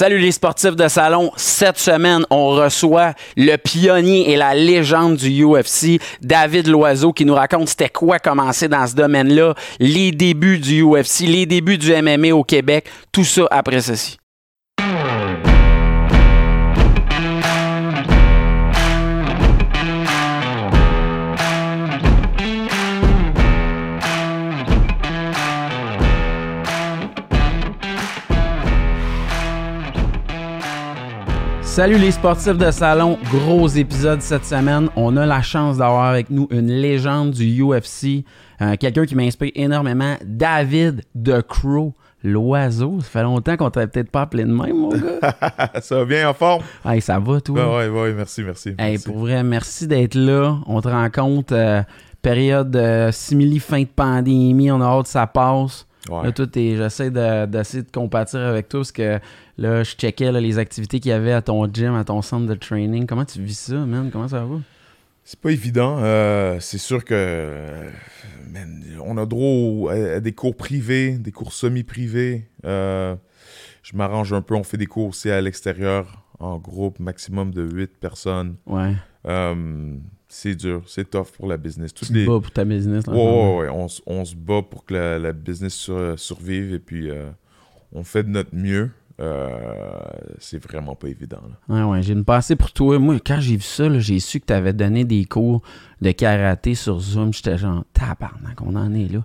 Salut les sportifs de salon. Cette semaine, on reçoit le pionnier et la légende du UFC, David Loiseau, qui nous raconte c'était quoi commencer dans ce domaine-là, les débuts du UFC, les débuts du MMA au Québec, tout ça après ceci. Salut les sportifs de salon, gros épisode cette semaine. On a la chance d'avoir avec nous une légende du UFC, euh, quelqu'un qui m'inspire énormément, David The Crow, l'oiseau. Ça fait longtemps qu'on t'avait peut-être pas appelé de même, mon gars. ça va bien en forme? Hey, ça va, toi? Oui, ouais, ouais, merci, merci. Hey, pour vrai, merci d'être là. On te rend compte, euh, période euh, simili fin de pandémie, on a hâte que ça passe. Ouais. Là, toi, t'es- j'essaie de- d'essayer de, compatir avec toi parce que là, je checkais là, les activités qu'il y avait à ton gym, à ton centre de training. Comment tu vis ça, man? Comment ça va? C'est pas évident. euh, c'est sûr que euh, man, on a droit à, à des cours privés, des cours semi-privés. Euh, je m'arrange un peu. On fait des cours aussi à l'extérieur, en groupe, maximum de 8 personnes. Ouais. Euh, c'est dur, c'est tough pour la business. Tu Toutes te les... bats pour ta business. là, Ouais, ouais, ouais. On, se bat pour que la, la business sur- survive et puis euh, on fait de notre mieux. Euh, c'est vraiment pas évident. là. Ouais, ouais, j'ai une pensée pour toi. Moi, quand j'ai vu ça, j'ai su que tu avais donné des cours de karaté sur Zoom. J'étais genre, tabarnak, on en est là.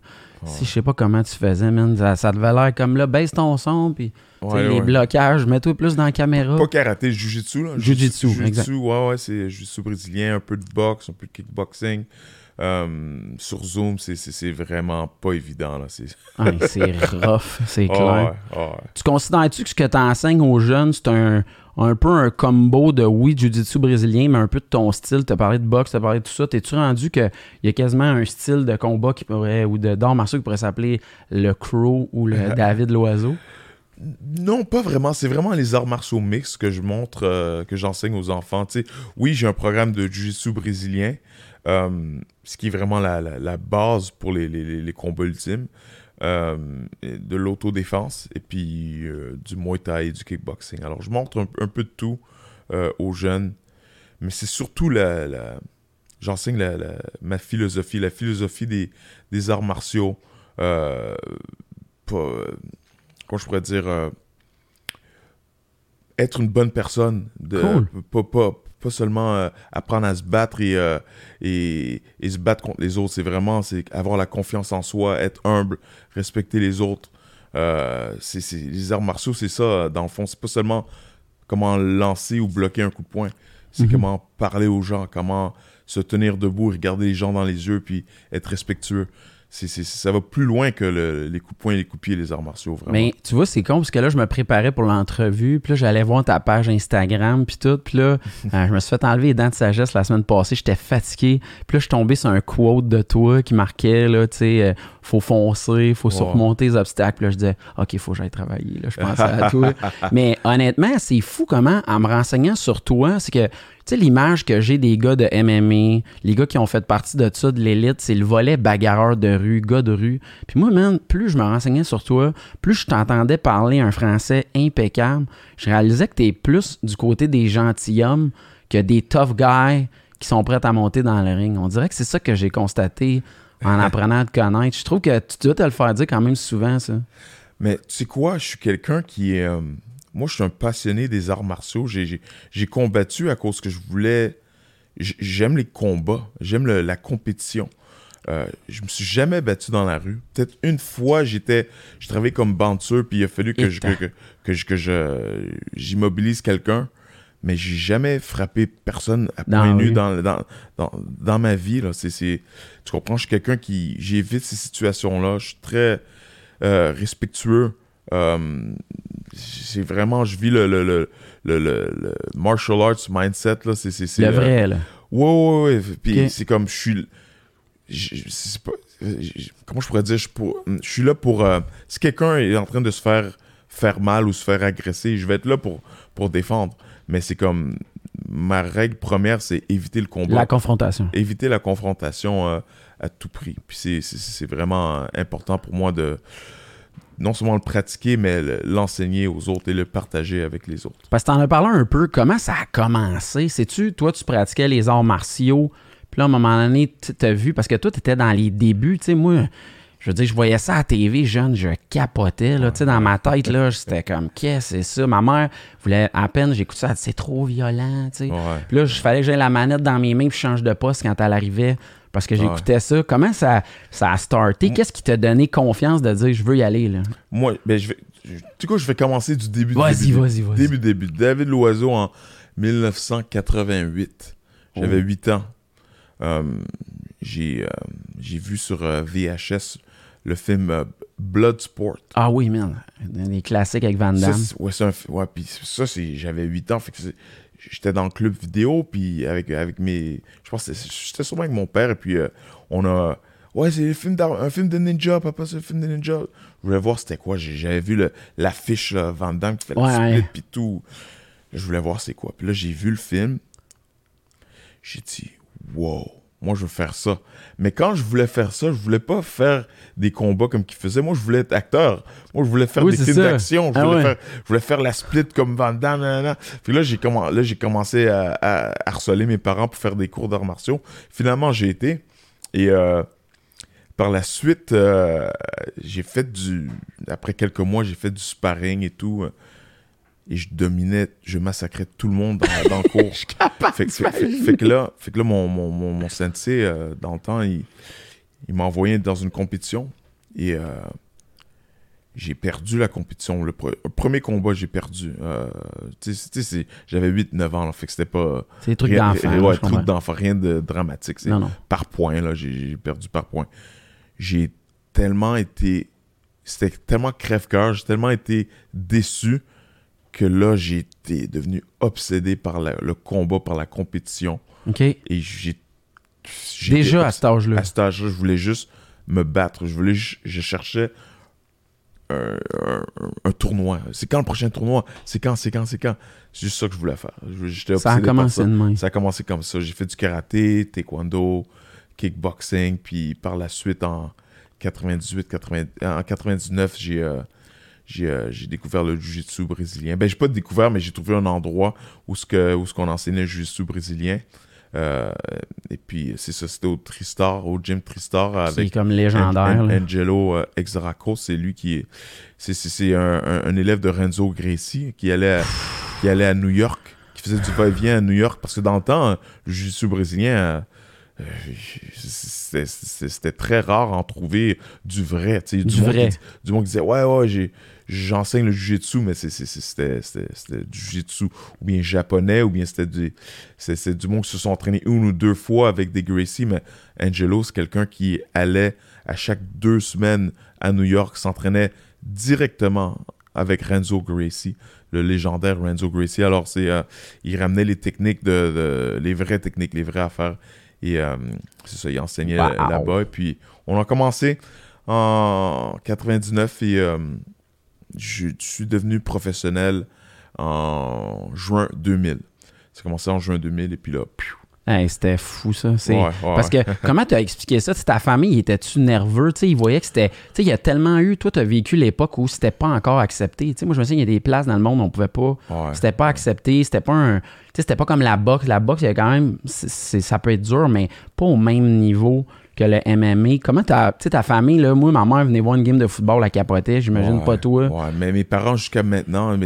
Si je sais pas comment tu faisais, man, ça, ça devait l'air comme là, baisse ton son, puis Ouais, les blocages, mets-toi plus dans la caméra. Pas karaté, jujitsu. là. Jujitsu, exact. ouais, ouais, c'est jujitsu brésilien, un peu de boxe, un peu de kickboxing. Euh, sur Zoom, c'est- vraiment pas évident. là. C'est rough, c'est Ah clair. ah. Tu considères-tu que ce que tu enseignes aux jeunes, c'est un, un peu un combo de, oui, jiu-jitsu brésilien, mais un peu de ton style? Tu as parlé de boxe, tu as parlé de tout ça. T'es-tu rendu qu'il y a quasiment un style de combat qui pourrait, ou de d'art martiaux qui pourrait s'appeler le Crow ou le David Loiseau? Non, pas vraiment. C'est vraiment les arts martiaux mixtes que je montre, euh, que j'enseigne aux enfants. Oui, j'ai un programme de jiu-jitsu brésilien, euh, ce qui est vraiment la, la- la base pour les, les- les- les combats ultimes, euh, de l'autodéfense et puis euh, du muay thai et du kickboxing. Alors, je montre un, un peu de tout euh, aux jeunes, mais c'est surtout la, la- j'enseigne ma philosophie, la philosophie des, des arts martiaux. euh, pas, comment je pourrais dire, être une bonne personne. De, Cool. pas, pas, pas seulement euh, apprendre à se battre et, euh, et, et se battre contre les autres. C'est vraiment c'est avoir la confiance en soi, être humble, respecter les autres. Euh, c'est, c'est- les arts martiaux, c'est ça, dans le fond. C'est pas seulement comment lancer ou bloquer un coup de poing. C'est Mhm. comment parler aux gens, comment se tenir debout, regarder les gens dans les yeux, puis être respectueux. Ça va plus loin que le- les coups de poing et les coups de pied, les arts martiaux, vraiment. Mais tu vois, c'est con parce que là, je me préparais pour l'entrevue, puis là, j'allais voir ta page Instagram, puis tout, puis là, euh, je me suis fait enlever les dents de sagesse la semaine passée, j'étais fatigué, puis là, je suis tombé sur un quote de toi qui marquait, là, tu sais, euh, faut foncer, faut surmonter les obstacles, puis là, je disais, OK, faut que j'aille travailler, là, je pensais à toi. Mais honnêtement, c'est fou comment, en me renseignant sur toi, c'est que, sais, l'image que j'ai des gars de MMA, les gars qui ont fait partie de ça, de l'élite, c'est le volet bagarreur de rue, gars de rue. Puis moi, man, plus je me renseignais sur toi, plus je t'entendais parler un français impeccable, je réalisais que t'es plus du côté des gentilshommes que des tough guys qui sont prêts à monter dans le ring. On dirait que c'est ça que j'ai constaté en apprenant à te connaître. Je trouve que tu dois te le faire dire quand même souvent, ça. Mais tu sais quoi, je suis quelqu'un qui est. euh, moi, je suis un passionné des arts martiaux. J'ai- combattu à cause que je voulais. J'aime les combats, j'aime le- la compétition. Euh, je me suis jamais battu dans la rue. Peut-être une fois, j'étais, je travaillais comme bouncer, puis il a fallu que je, que, que, que je, que je- j'immobilise quelqu'un, mais j'ai jamais frappé personne à point nu dans, dans, dans, dans ma vie. Là. C'est, c'est- tu comprends, je suis quelqu'un qui, j'évite ces situations-là. Je suis très euh, respectueux. Euh, c'est vraiment, je vis le, le, le, le, le- le martial arts mindset. Là. C'est, c'est, Le euh, vrai, là. Ouais, ouais, ouais. Puis c'est comme, je suis. je- pas- je- comment je pourrais dire? Je, suis pour- je suis là pour. euh, si quelqu'un est en train de se faire faire mal ou se faire agresser, je vais être là pour, pour défendre. Mais c'est comme. Ma règle première, c'est éviter le combat. La confrontation. Éviter la confrontation euh, à tout prix. Puis c'est- vraiment euh, important pour moi de non seulement le pratiquer, mais le- l'enseigner aux autres et le partager avec les autres. Parce que t'en as parlé un peu, comment ça a commencé? Sais-tu, toi, tu pratiquais les arts martiaux, puis là, à un moment donné, tu t'as vu, parce que toi, t'étais dans les débuts, tu sais, moi, je veux dire, je voyais ça à la TV jeune, je capotais, là, tu sais, dans ma tête, là, c'était comme, qu'est-ce que c'est ça? Ma mère voulait, à peine, j'écoute ça, elle dit, c'est trop violent, tu sais. Ouais. Puis là, il fallait que j'aie la manette dans mes mains, puis je change de poste quand elle arrivait, parce que j'écoutais ça. Comment ça, ça a starté? Qu'est-ce qui t'a donné confiance de dire, je veux y aller, là? Moi, ben, je vais. je- Du coup, je vais commencer du début. Vas-y, début, vas-y, vas-y. Début, début. David Loiseau en 1988. J'avais Oh. 8 ans. Euh, j'ai euh, j'ai vu sur euh, VHS le film Bloodsport. Ah oui, man. Des classiques avec Van Ça, Damme. c'est- ouais, c'est un ouais, puis ça, c'est, j'avais 8 ans, fait que j'étais dans le club vidéo, puis avec, avec mes, je pense que c'était- j'étais sûrement avec mon père, et puis euh, on a, ouais, c'est un film, de ninja, papa, c'est un film de ninja. Je voulais voir c'était quoi, j'avais vu l'affiche là, Van Damme qui fait Ouais, le split, puis tout. Je voulais voir c'est quoi. Puis là, j'ai vu le film, j'ai dit, wow, moi je veux faire ça. Mais quand je voulais faire ça, je voulais pas faire des combats comme qu'il faisait. Moi, je voulais être acteur. Moi, je voulais faire Oui, des films d'action. Je, Ah voulais ouais. faire, je voulais faire la split comme Van Damme. nanana. Puis là, j'ai commencé à, à harceler mes parents pour faire des cours d'arts martiaux. Finalement, j'ai été. Et euh, par la suite, euh, j'ai fait du. Après quelques mois, j'ai fait du sparring et tout. euh, Et je dominais, je massacrais tout le monde dans, dans le cours. fait, que- fait- fait- fait que là, fait que là mon, mon, mon, mon sensei, euh, dans le temps, il, il m'a envoyé dans une compétition. Et euh, j'ai perdu la compétition. Le, pre- le premier combat, j'ai perdu. Euh, j'avais 8-9 ans, là, fait que c'était pas... C'est des trucs d'enfant. ouais, là, je trucs comprends. d'enfant, rien de dramatique. C'est Non, non. par point, là, j'ai j'ai perdu par point. J'ai tellement été... C'était tellement crève-cœur, j'ai tellement été déçu que là, été devenu obsédé par la- le combat, par la compétition. OK. Et j'ai... j'étais Déjà à cet âge-là. à cet âge-là, je voulais juste me battre. Je voulais, je cherchais un, un- un tournoi. C'est quand le prochain tournoi? C'est quand C'est quand C'est quand? C'est juste ça que je voulais faire. J'étais Ça a par commencé ça. de même. Ça a commencé comme ça. J'ai fait du karaté, taekwondo, kickboxing, puis par la suite en 98, 80 en 99, j'ai euh, j'ai euh, j'ai découvert le jiu-jitsu brésilien. Ben j'ai pas découvert, mais j'ai trouvé un endroit où ce que où ce qu'on enseignait le jiu-jitsu brésilien. Euh, et puis c'est ça, c'était au Tristar, au gym Tristar C'est avec comme légendaire. An-. Angelo euh, Exaraco, c'est lui qui est. C'est, un, un- un élève de Renzo Gracie qui allait, à, qui allait à New York, qui faisait du va-et-vient à New York. Parce que dans le temps, le jiu-jitsu brésilien, euh, c'était, très rare en trouver du vrai. Du monde vrai. qui- du monde qui disait Ouais, ouais, j'ai, j'enseigne le jiu-jitsu, mais c'était, du jiu-jitsu ou bien japonais, ou bien c'était du, c'est, c'est du monde qui se sont entraînés une ou deux fois avec des Gracie, mais Angelo, c'est quelqu'un qui allait à chaque deux semaines à New York, s'entraînait directement avec Renzo Gracie, le légendaire Renzo Gracie. Alors, c'est, euh, il ramenait les techniques, de, de- les vraies techniques, les vraies affaires. Et euh, c'est ça, il enseignait Wow. là-bas. Et puis, on a commencé en 99 et euh, je suis devenu professionnel en juin 2000. Ça a commencé en juin 2000 et puis là, piou. Hey, C'était fou, ça. C'est... Ouais, ouais, Parce que comment tu as expliqué ça? Ta famille, était-tu nerveux? Tu sais, ils voyaient que c'était. Tu sais, il y a tellement eu. Toi, tu as vécu l'époque où c'était pas encore accepté. Moi, je me souviens, il y a des places dans le monde où on pouvait pas. Ouais. C'était pas accepté. C'était pas un. Tu sais, c'était pas comme la boxe. La boxe, il y a quand même. c'est- c'est- ça peut être dur, mais pas au même niveau que le MMA. Comment sais, ta famille, là, moi, ma mère venait voir une game de football, la capotait. J'imagine Ouais, pas toi. Ouais, mais mes parents jusqu'à maintenant,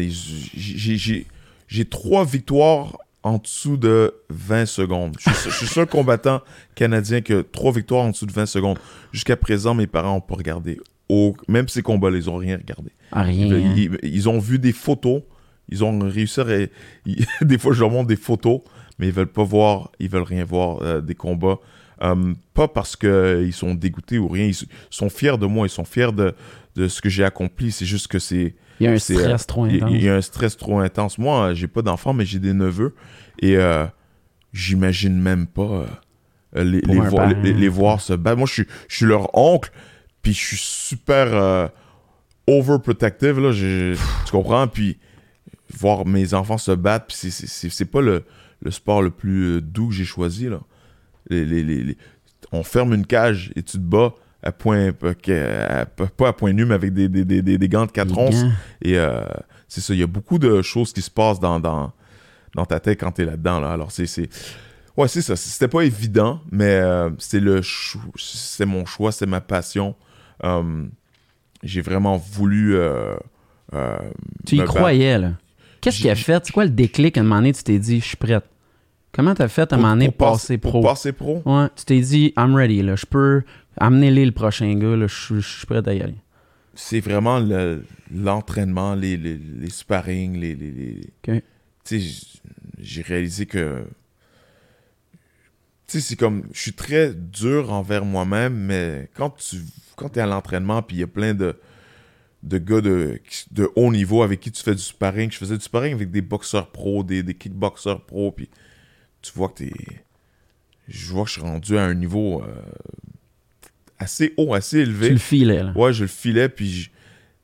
j'ai- trois victoires en dessous de 20 secondes. Je suis, je suis seul combattant canadien qui a trois victoires en dessous de 20 secondes. Jusqu'à présent, mes parents n'ont pas regardé. au- même ces combats, ils n'ont rien regardé. Ah, rien. Ils, hein. ils- ils ont vu des photos. Ils ont réussi à... ils- des fois, je leur montre des photos, mais ils veulent pas voir, ils veulent rien voir euh, des combats. Euh, pas parce qu'ils sont dégoûtés ou rien. Ils sont fiers de moi. Ils sont fiers de, de ce que j'ai accompli. C'est juste que c'est... Il y a un stress trop intense. il y, a un stress trop intense. Moi, j'ai pas d'enfants, mais j'ai des neveux. Et euh, j'imagine même pas euh, les, voir, parent. les, les voir se battre. Moi, je suis, je suis leur oncle, puis je suis super overprotective. Là, J'ai- tu comprends? Puis voir mes enfants se battre, puis c'est- pas le, le sport le plus doux que j'ai choisi. Là. Les- les- les- les- On ferme une cage et tu te bats à point, à- pas à point nu, mais avec des, des, des, des- gants de 4 Les onces. Et euh, c'est ça, il y a beaucoup de choses qui se passent dans, dans, dans ta tête quand t'es là-dedans. Là. Alors, c'est. Ouais, c'est ça. C'était pas évident, mais euh, c'est le c'est mon choix, c'est ma passion. Euh, J'ai vraiment voulu. euh, Tu y croyais, là. Qu'est-ce qui a fait? C'est quoi le déclic? À un moment donné, tu t'es dit, je suis prête? Comment t'as fait à un moment donné pour passer pour pro? passer pro. Ouais, tu t'es dit, I'm ready, là. Je peux amener-les le prochain gars, là. Je suis- prêt à y aller. c'est vraiment le- l'entraînement, les, les, les sparring, les. les, les- Ok. Tu sais, j'ai réalisé que. Tu sais, c'est comme. Je suis très dur envers moi-même, mais quand tu quand es à l'entraînement, puis il y a plein de, de gars de, de haut niveau avec qui tu fais du sparring. Je faisais du sparring avec des boxeurs pros, des, des kickboxers pros, puis tu vois que t'es. Je vois que je suis rendu à un niveau euh, assez haut, assez Tu élevé. le filais, là. Ouais, je le filais, puis je-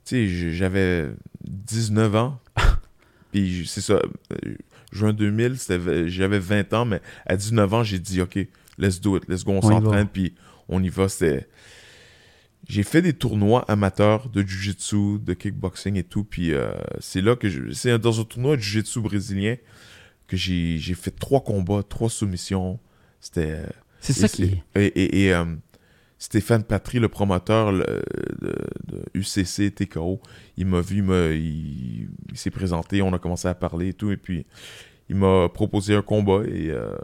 tu sais, j'avais 19 ans. puis c'est ça, euh, juin 2000, c'était- j'avais 20 ans, mais à 19 ans, j'ai dit, OK, let's do it, let's go, on, s'entraîne, puis on y va. C'était... J'ai fait des tournois amateurs de jiu-jitsu, de kickboxing et tout, puis euh, c'est là que je... C'est dans un tournoi de jiu-jitsu brésilien que j'ai j'ai fait trois combats, trois soumissions. C'était... euh, C'est ça qui Et, et- et, euh, Stéphane Patry, le promoteur le- de, de UCC TKO, il m'a vu, il, il- il s'est présenté, on a commencé à parler et tout, et puis il m'a proposé un combat et euh,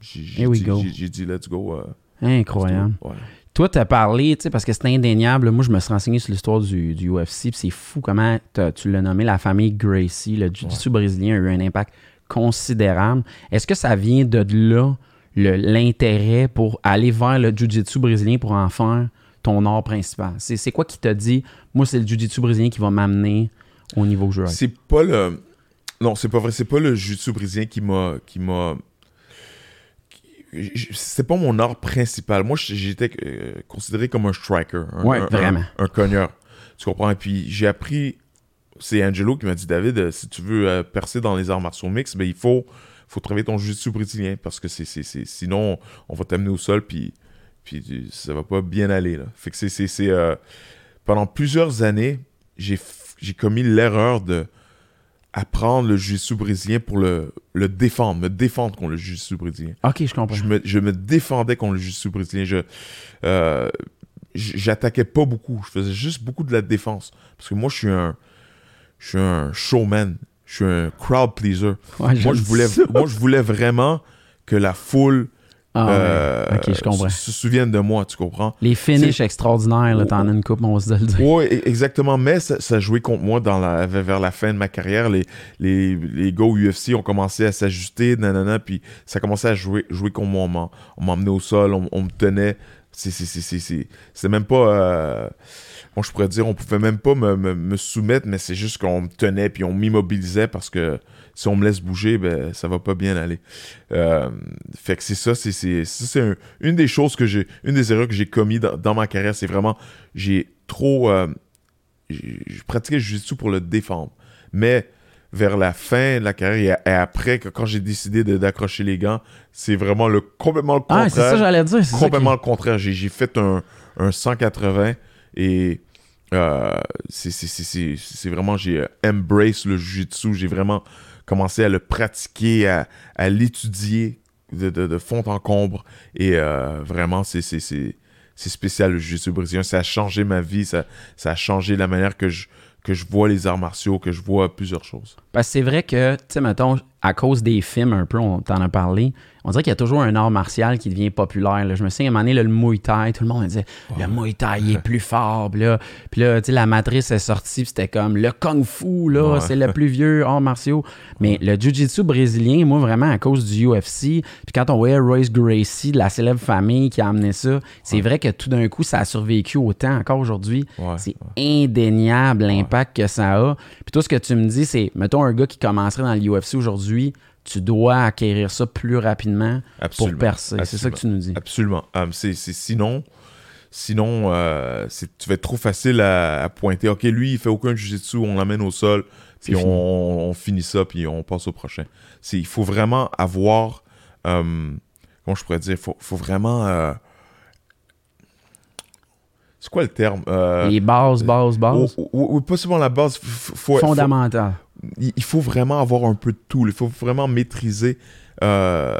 j'ai dit, go. j'ai- j'ai dit let's go. euh, Incroyable. let's. Ouais. Toi, t'as parlé, tu sais, parce que c'est indéniable. Moi, je me suis renseigné sur l'histoire du, du UFC, c'est fou comment tu l'as nommé la famille Gracie. Le jiu-jitsu brésilien a eu un impact considérable. Est-ce que ça vient de là, l'intérêt pour aller vers le jiu-jitsu brésilien pour en faire ton art principal? C'est c'est quoi qui t'a dit, moi, c'est le jiu-jitsu brésilien qui va m'amener au niveau que je veux? C'est pas le. Non, c'est pas vrai. C'est pas le jiu-jitsu brésilien qui m'a. qui m'a. C'est pas mon art principal. Moi, j'étais euh, considéré comme un striker. Un, Ouais, un- vraiment. Un, un cogneur. Tu comprends? Et puis, j'ai appris. C'est Angelo qui m'a dit David, euh, si tu veux euh, percer dans les arts martiaux mixtes, ben, il faut, faut travailler ton jiu-jitsu brésilien parce que c'est, c'est, c'est- sinon, on va t'amener au sol, puis, puis ça va pas bien aller. Là. Fait que c'est. c'est, c'est, euh, pendant plusieurs années, j'ai, commis l'erreur de apprendre le jiu-jitsu brésilien pour le, le défendre, me défendre contre le jiu-jitsu brésilien. Ok, je comprends. Je me, je me défendais contre le jiu-jitsu brésilien. Je, euh, j'attaquais pas beaucoup. Je faisais juste beaucoup de la défense. Parce que moi, je suis un, je suis un showman. Je suis un crowd pleaser. Ouais, Moi, je voulais, ça. moi, je voulais vraiment que la foule Ah, euh, ok, je comprends. se, souvienne de moi, tu comprends? Les finishes extraordinaires, là, t'en as une coupe, on va se le dire. Oui, exactement. Mais ça, ça jouait contre moi dans la, vers la fin de ma carrière. Les, les, les au UFC ont commencé à s'ajuster, nanana, puis ça commençait à jouer, jouer contre moi. On m'en- On m'emmenait au sol, on, on me tenait. C'est- même pas. Euh, je pourrais dire, on pouvait même pas me, me- me soumettre, mais c'est juste qu'on me tenait, puis on m'immobilisait parce que si on me laisse bouger, ben, ça va pas bien aller. Euh, fait que c'est ça, c'est un- une des choses que j'ai, une des erreurs que j'ai commis dans, dans ma carrière, c'est vraiment, j'ai trop, euh, je pratiquais le jiu-jitsu pour le défendre, mais vers la fin de la carrière et, après, quand j'ai décidé de- d'accrocher les gants, c'est vraiment le complètement le contraire. Ah, c'est ça j'allais dire. ça complètement qui- le contraire. J'ai j'ai fait un, un 180 et euh, c'est- vraiment, j'ai euh, embrace le jiu-jitsu. J'ai vraiment commencé à le pratiquer, à, à l'étudier de, de- de fond en combre. Et euh, vraiment, c'est spécial le jiu-jitsu brésilien. Ça a changé ma vie. Ça, ça a changé la manière que je, que je vois les arts martiaux, que je vois plusieurs choses. Parce que c'est vrai que, tu sais, mettons, à cause des films un peu, on t'en a parlé, on dirait qu'il y a toujours un art martial qui devient populaire. là. Je me souviens, à un moment donné, là, le Muay Thai, tout le monde disait le Muay Thai il est plus fort. Puis là, puis là, sais, la matrice est sortie, c'était comme le Kung Fu, là, Ouais. c'est le plus vieux art martiaux. Mais le Jiu-Jitsu brésilien, moi, vraiment, à cause du UFC, puis quand on voyait Royce Gracie, de la célèbre famille qui a amené ça, c'est vrai que tout d'un coup, ça a survécu autant encore aujourd'hui. C'est indéniable l'impact que ça a. Puis tout ce que tu me dis, c'est, mettons, un gars qui commencerait dans l'UFC aujourd'hui, tu dois acquérir ça plus rapidement Absolument. pour percer. C'est ça que tu nous dis. Absolument. Euh, c'est, sinon, sinon euh, c'est, tu vas être trop facile à, à pointer. Ok, lui, il fait aucun jujitsu, on l'amène au sol, puis on, on finit ça, puis on passe au prochain. C'est, il faut vraiment avoir, euh, comment je pourrais dire, il faut, faut vraiment, euh, C'est quoi le terme? Euh, Les bases, bases, bases? ou- ou- ou pas seulement la base. faut- Fondamentales. Il faut vraiment avoir un peu de tout. Il faut vraiment maîtriser euh,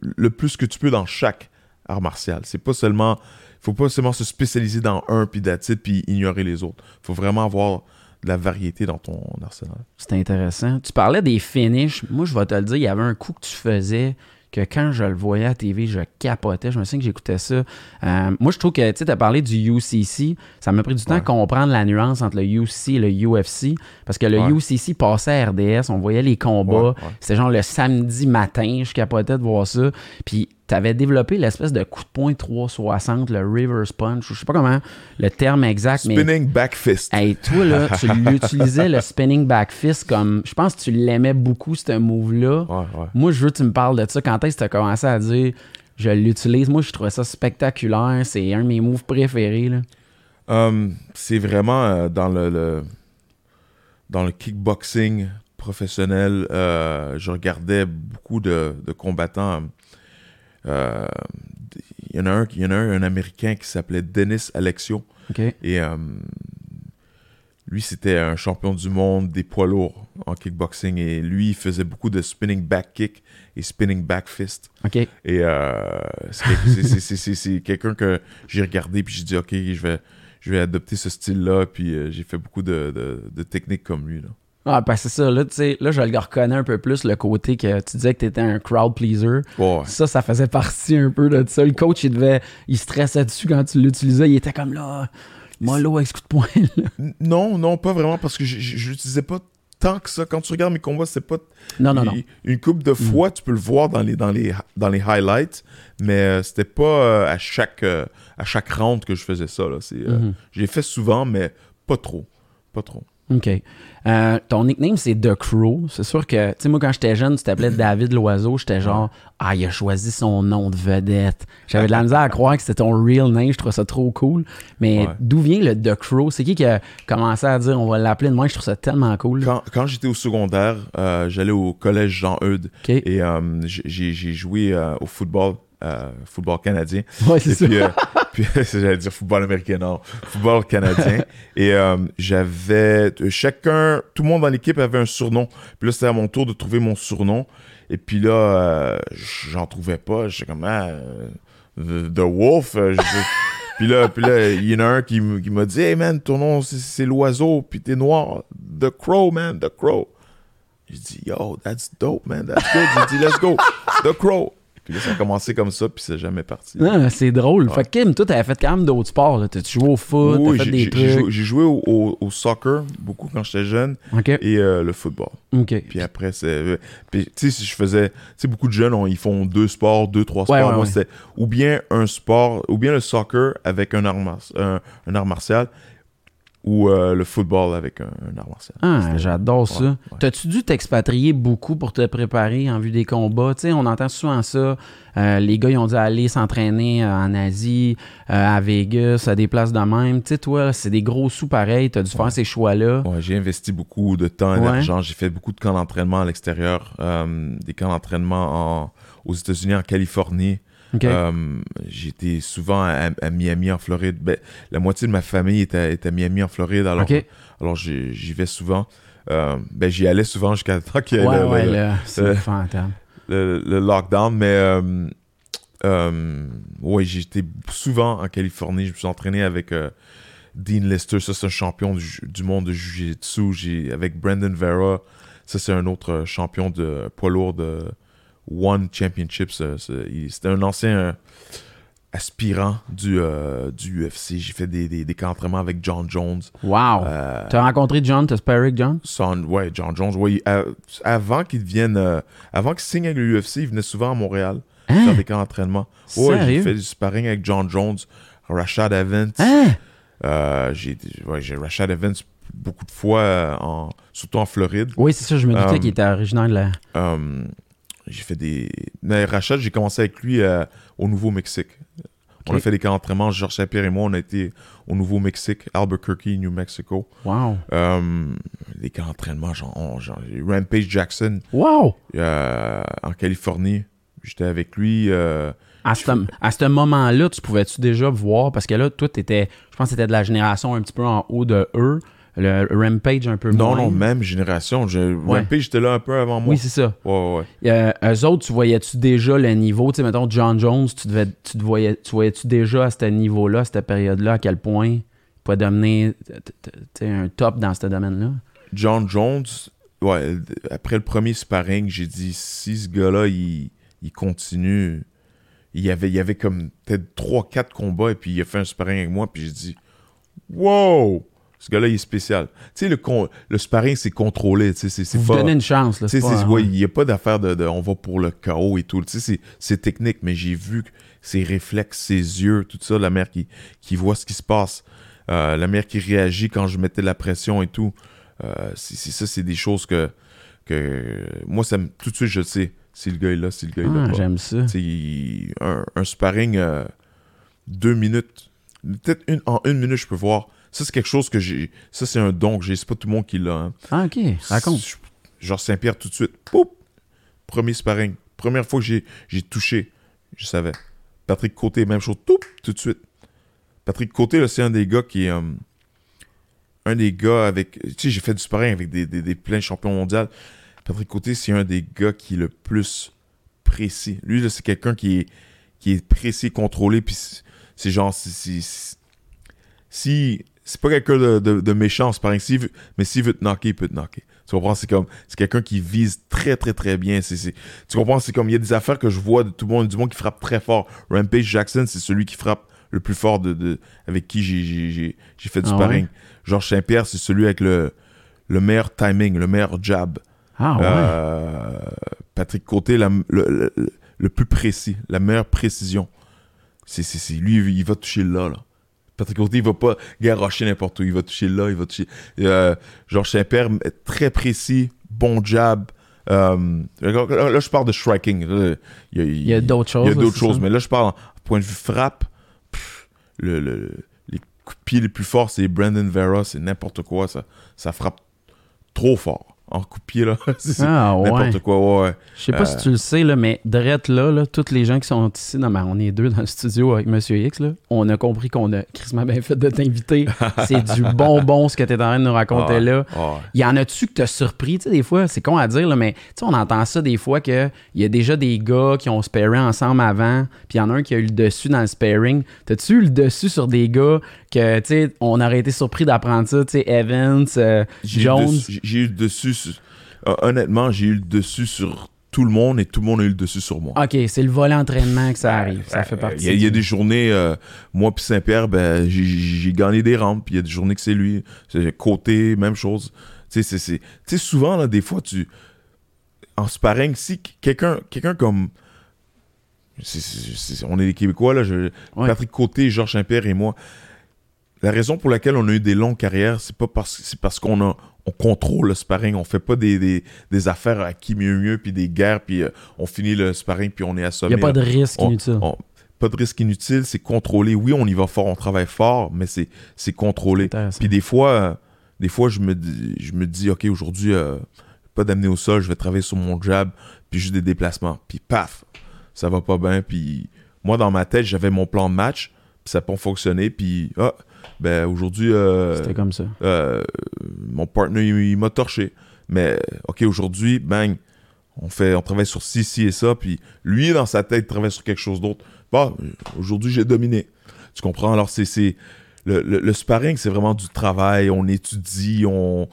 le plus que tu peux dans chaque art martial. C'est pas seulement, faut pas seulement se spécialiser dans un puis it, puis ignorer les autres. Il faut vraiment avoir de la variété dans ton arsenal. C'est intéressant. Tu parlais des finishes. Moi, je vais te le dire, il y avait un coup que tu faisais que quand je le voyais à TV, je capotais. Je me souviens que j'écoutais ça. Euh, moi, je trouve que tu as parlé du UCC. Ça m'a pris du temps Ouais. à comprendre la nuance entre le UC et le UFC. Parce que le Ouais. UCC passait à RDS, on voyait les combats. Ouais. C'était genre le samedi matin, je capotais de voir ça. Puis tu avais développé l'espèce de coup de poing 360, le reverse punch. Je sais pas comment le terme exact, mais. Spinning back fist. Hey, toi, là, tu l'utilisais, le spinning back fist, comme. Je pense que tu l'aimais beaucoup, ce move-là. Ouais, ouais. Moi, je veux que tu me parles de ça. Quand est-ce que tu as commencé à dire je l'utilise? Moi, je trouvais ça spectaculaire. C'est un de mes moves préférés. Là. Um, c'est vraiment euh, dans le, le- dans le kickboxing professionnel. euh, je regardais beaucoup de, de combattants. Euh, Il y en a un, il y en a un, un américain qui s'appelait Dennis Alexio. Et euh, lui, c'était un champion du monde des poids lourds en kickboxing. Et lui, il faisait beaucoup de spinning back kick et spinning back fist. Et euh, c'est quel- c'est- c'est- c'est- c'est- c'est quelqu'un que j'ai regardé, puis j'ai dit, OK, je vais, je vais adopter ce style-là. Puis euh, j'ai fait beaucoup de, de- de techniques comme lui. Là. Ah, ben c'est ça. Là, tu sais, là, je le reconnais un peu plus, le côté que tu disais que tu étais un crowd pleaser. Ouais. Ça, ça faisait partie un peu de ça. Le coach, il devait. Il stressait dessus quand tu l'utilisais. Il était comme là. Mollo avec ce coup de poing. Non, non, pas vraiment, parce que je l'utilisais pas tant que ça. Quand tu regardes mes combats, c'est pas. Non, non, non. Une- coupe de fois, tu peux le voir dans les, dans les, dans les highlights, mais euh, c'était pas euh, à, chaque, euh, à chaque round que je faisais ça. Là. C'est, euh, Mhm. J'ai fait souvent, mais pas trop. Pas trop. OK. Euh, ton nickname, c'est The Crow. C'est sûr que, tu sais, moi, quand j'étais jeune, tu t'appelais David Loiseau. J'étais genre, ah, il a choisi son nom de vedette. J'avais de la misère à croire que c'était ton real name. Je trouve ça trop cool. Mais Ouais. d'où vient le The Crow? C'est qui qui a commencé à dire, on va l'appeler de moi? Je trouve ça tellement cool. Quand, quand j'étais au secondaire, euh, j'allais au collège Jean-Eudes et euh, j'ai, joué au football, euh, football canadien. Ouais, c'est puis, euh, puis j'allais dire football américain, non, football canadien. et euh, j'avais chacun, tout le monde dans l'équipe avait un surnom. Puis là, c'était à mon tour de trouver mon surnom. Et puis là, j'en trouvais pas. J'étais comme, ah, the, the Wolf. puis là, puis là, il y en a un qui, qui m'a dit, hey man, ton nom, c'est, c'est l'oiseau, puis t'es noir. The Crow, man, The Crow. J'ai dit, yo, that's dope, man, that's good. J'ai dit, let's go, The Crow. Puis là, ça a commencé comme ça, puis c'est jamais parti. Ah, c'est drôle. Ouais. Fait que Kim, toi, t'avais fait quand même d'autres sports. là. T'as-tu joué au foot? Oui, t'as fait j'ai- des j'ai- trucs? j'ai joué, au, au- au soccer beaucoup quand j'étais jeune et euh, le football. Puis après, c'est. euh, Puis, tu sais, si je faisais. Tu sais, beaucoup de jeunes, on- ils font deux sports, deux, trois sports. Ouais, ouais, Moi, ouais. c'était ou bien un sport, ou bien le soccer avec un art, un, un art martial, ou euh, le football avec un, un art martial. Ah, j'adore ça. ouais, ouais. T'as-tu dû t'expatrier beaucoup pour te préparer en vue des combats? On entend souvent ça. Euh, les gars, ils ont dû aller s'entraîner euh, en Asie, à Vegas, à des places de même. Tu sais, toi, c'est des gros sous pareils. T'as dû faire ces choix-là. J'ai investi beaucoup de temps et d'argent. J'ai fait beaucoup de camps d'entraînement à l'extérieur, des camps d'entraînement en- aux États-Unis, en Californie. Euh, J'étais souvent à, à Miami, en Floride. Ben, la moitié de ma famille est à, est à Miami, en Floride. Alors, alors j'y vais souvent. Euh, ben, j'y allais souvent jusqu'à temps qu'il y ait ouais, le, ouais, le- lockdown. Mais euh, ouais, j'étais souvent en Californie. Je me suis entraîné avec euh, Dean Lister. Ça, c'est un champion du, du monde de Jiu-Jitsu. J'ai- Avec Brandon Vera. Ça, c'est un autre champion de poids lourd de One Championship. C'était un ancien euh, aspirant du, euh, du UFC. J'ai fait des, des, des camps d'entraînement avec John Jones. Wow. Euh, T'as rencontré John, t'as sparé avec John? son, ouais, John Jones. Ouais, il- euh, avant qu'il devienne. avant qu'il signe avec l'UFC, il venait souvent à Montréal Hein? faire des camps d'entraînement. Ouais, j'ai fait du sparring avec John Jones, Rashad Evans. Hein? J'ai ouais, Rashad Evans beaucoup de fois, en, surtout en Floride. Oui, c'est ça, je me doutais Euh, qu'il était originaire de la. J'ai fait des. Mais Rashad, j'ai commencé avec lui euh, au Nouveau-Mexique. On a fait des camps d'entraînement. Georges Saint-Pierre et moi, on a été au Nouveau-Mexique, Albuquerque, New Mexico. Wow. Euh, les camps d'entraînement, genre, on- genre, Rampage Jackson Wow! euh, en Californie. J'étais avec lui. euh, À ce, à ce moment-là, tu pouvais-tu déjà voir, parce que là, toi, étais, je pense que c'était de la génération un petit peu en haut de eux, le Rampage un peu Non, moins. non, même génération. Je- Ouais. Rampage, j'étais là un peu avant moi. Oui, c'est ça. Ouais, ouais. Euh, eux autres, tu voyais-tu déjà le niveau? Tu sais, mettons, John Jones, tu, devais, tu, te voyais, tu voyais-tu déjà à ce niveau-là, à cette période-là, à quel point il pouvait devenir un top dans ce domaine-là? John Jones, ouais, après le premier sparring, j'ai dit si ce gars-là, il, il continue. Il y avait, il y avait comme peut-être 3-4 combats et puis il a fait un sparring avec moi, puis j'ai dit Wow! Ce gars-là, il est spécial. Tu sais, le, con- le sparring, c'est contrôlé. Tu sais, c'est Vous pas. donnez une chance. Là, Tu sais, ouais, il n'y a pas d'affaire de, de on va pour le chaos et tout. Tu sais, c'est- technique, mais j'ai vu ses réflexes, ses yeux, tout ça, la mère qui, qui voit ce qui se passe, euh, la mère qui réagit quand je mettais de la pression et tout. Euh, c'est ça, c'est des choses que, que moi, ça me- tout de suite, je sais. Si le gars est là, si le gars est là. Ah, pas. J'aime ça. Il- un, un sparring, euh, deux minutes, peut-être une, en une minute, je peux voir. Ça, c'est quelque chose que j'ai. Ça, c'est un don que j'ai. C'est pas tout le monde qui l'a. hein. Ah, ok, raconte. Genre Saint-Pierre tout de suite. Poup! Premier sparring. Première fois que j'ai, j'ai touché, je savais. Patrick Côté, même chose. Tout, tout de suite. Patrick Côté, là, c'est un des gars qui est. euh, un des gars avec. Tu sais, j'ai fait du sparring avec des, des, des pleins de champions mondiaux. Patrick Côté, c'est un des gars qui est le plus précis. Lui, là, c'est quelqu'un qui est, qui est précis, contrôlé. Puis c'est- c'est genre. Si. C'est pas quelqu'un de, de, de méchant. S'il veut- mais s'il veut te knocker, il peut te knocker. Tu comprends? C'est comme. C'est quelqu'un qui vise très, très, très bien. C'est, c'est- tu comprends? C'est comme. Il y a des affaires que je vois de tout le monde, du monde qui frappe très fort. Rampage Jackson, c'est celui qui frappe le plus fort de, de- avec qui j'ai, fait du Ah sparring. ouais? Georges Saint-Pierre, c'est celui avec le, le meilleur timing, le meilleur jab. Ah, ouais? Euh, Patrick Côté, la- le, le- le plus précis, la meilleure précision. C'est, c'est, c'est- lui, il va toucher là, là. Patrick Côté, il va pas garocher n'importe où. Il va toucher là, il va toucher. Euh, Georges Saint-Pierre, très précis, bon jab. Euh, là, je parle de striking. Là, il y a, il y a d'autres choses. il y a d'autres choses, ça? mais là, je parle en point de vue frappe. pff, le, le- les coups de pied les plus forts, c'est Brandon Vera, c'est n'importe quoi. Ça, ça frappe trop fort. En coup de pied, là. c'est Ah, ouais. n'importe quoi, ouais. Je sais pas si tu le sais, là, mais Drette là, là, tous les gens qui sont ici, non, mais on est deux dans le studio avec Monsieur X, là, on a compris qu'on a crissement bien fait de t'inviter. C'est du bonbon ce que tu es en train de nous raconter Ah, là. ah. Y en a-tu que t'as surpris? Tu sais, des fois, c'est con à dire, là, mais tu sais, on entend ça des fois qu'il y a déjà des gars qui ont sparé ensemble avant, puis il y en a un qui a eu le dessus dans le sparring. T'as-tu eu le dessus sur des gars que, tu sais, on aurait été surpris d'apprendre ça, tu sais, Evans, euh, J'ai eu le Jones? j'ai eu le dessus. Euh, honnêtement, j'ai eu le dessus sur tout le monde et tout le monde a eu le dessus sur moi. OK, c'est le volet entraînement que ça arrive. Ça fait partie. Il y, a- y des journées, euh, moi puis Saint-Pierre, ben, j'ai- gagné des rampes, puis il y a des journées que c'est lui. C'est côté, même chose. Tu sais, souvent, là, des fois, tu. En sparring, si quelqu'un quelqu'un comme. on est des Québécois, là. je- Ouais. Patrick Côté, Georges Saint-Pierre et moi. La raison pour laquelle on a eu des longues carrières, c'est pas parce c'est parce qu'on a on contrôle le sparring, on fait pas des, des, des affaires à qui mieux mieux puis des guerres puis euh, on finit le sparring puis on est Il assommé. n'y a pas de risque On- inutile. on- pas de risque inutile, c'est contrôlé. Oui, on y va fort, on travaille fort, mais c'est c'est contrôlé. Puis des fois, euh, des fois je me dis, je me dis ok, aujourd'hui, euh, pas d'amener au sol, je vais travailler sur mon jab, puis juste des déplacements. Puis paf, ça va pas bien. Puis moi, dans ma tête, j'avais mon plan de match, puis ça n'a pas fonctionné. Puis ah, ben aujourd'hui, euh, C'était comme ça. euh, mon partner, il, il m'a torché. Mais, OK, aujourd'hui, bang, on, fait, on travaille sur ci, ci et ça, puis lui, dans sa tête, il travaille sur quelque chose d'autre. Bon, aujourd'hui, j'ai dominé. Tu comprends? Alors, c'est... Le, le- le sparring, c'est vraiment du travail, on étudie, on...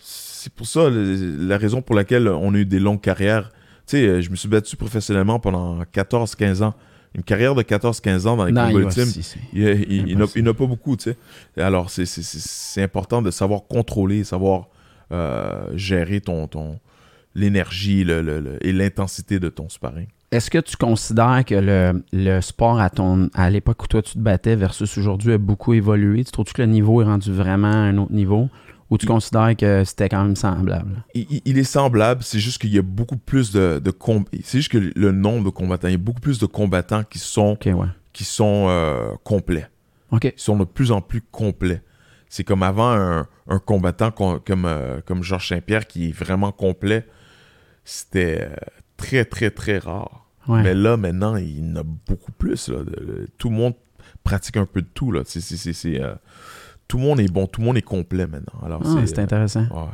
C'est pour ça, le- la raison pour laquelle on a eu des longues carrières. Tu sais, je me suis battu professionnellement pendant 14-15 ans. Une carrière de 14-15 ans dans les Non, combats ultimes. si, si. Il, n'a- pas beaucoup, tu sais. Alors, c'est- important de savoir contrôler, savoir euh, gérer ton, ton l'énergie le, le- le- et l'intensité de ton sparring. Est-ce que tu considères que le, le sport à ton à l'époque où toi tu te battais versus aujourd'hui a beaucoup évolué? Tu trouves que le niveau est rendu vraiment à un autre niveau? Ou tu considères que c'était quand même semblable? Il, il- il est semblable, c'est juste qu'il y a beaucoup plus de, de C'est juste que le nombre de combattants, il y a beaucoup plus de combattants qui sont, ouais. qui sont euh, complets. Ils sont de plus en plus complets. C'est comme avant un, un combattant com- comme, euh, comme Georges Saint-Pierre qui est vraiment complet. C'était euh, très, très, très rare. Ouais. Mais là, maintenant, il y en a beaucoup plus. Là. Tout le monde pratique un peu de tout. Là. C'est, euh, tout le monde est bon, tout le monde est complet maintenant. Alors, Ah, c'est, euh, intéressant. ouais, ouais.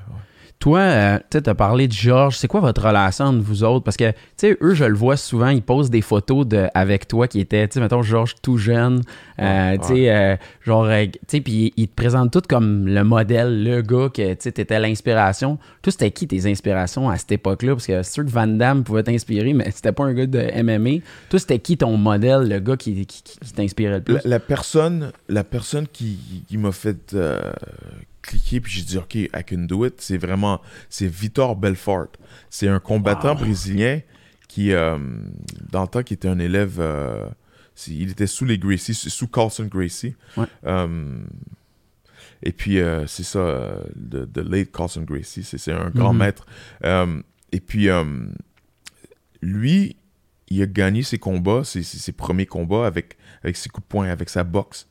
Toi, euh, tu sais, t'as parlé de Georges. C'est quoi votre relation entre vous autres? Parce que, tu sais, eux, je le vois souvent, ils posent des photos de, avec toi qui étaient, tu sais, mettons, Georges tout jeune. euh, Ouais, tu sais, euh, genre, tu sais, puis ils te présentent tout comme le modèle, le gars que, tu sais, t'étais l'inspiration. Toi, c'était qui tes inspirations à cette époque-là? Parce que c'est sûr que Van Damme pouvait t'inspirer, mais c'était pas un gars de MMA. Toi, c'était qui ton modèle, le gars qui, qui, qui- qui t'inspirait le plus? La, la personne, la personne qui, qui m'a fait cliquer, puis j'ai dit, OK, I can do it, c'est vraiment, c'est Vitor Belfort. C'est un combattant brésilien qui, euh, dans le temps, qui était un élève, euh, il était sous les Gracie, sous Carlson Gracie. Ouais. Euh, et puis, c'est ça, de, de late Carlson Gracie, c'est c'est un grand Mhm. maître. Et puis, lui, il a gagné ses combats, ses, ses- ses premiers combats avec, avec ses coups de poing, avec sa boxe.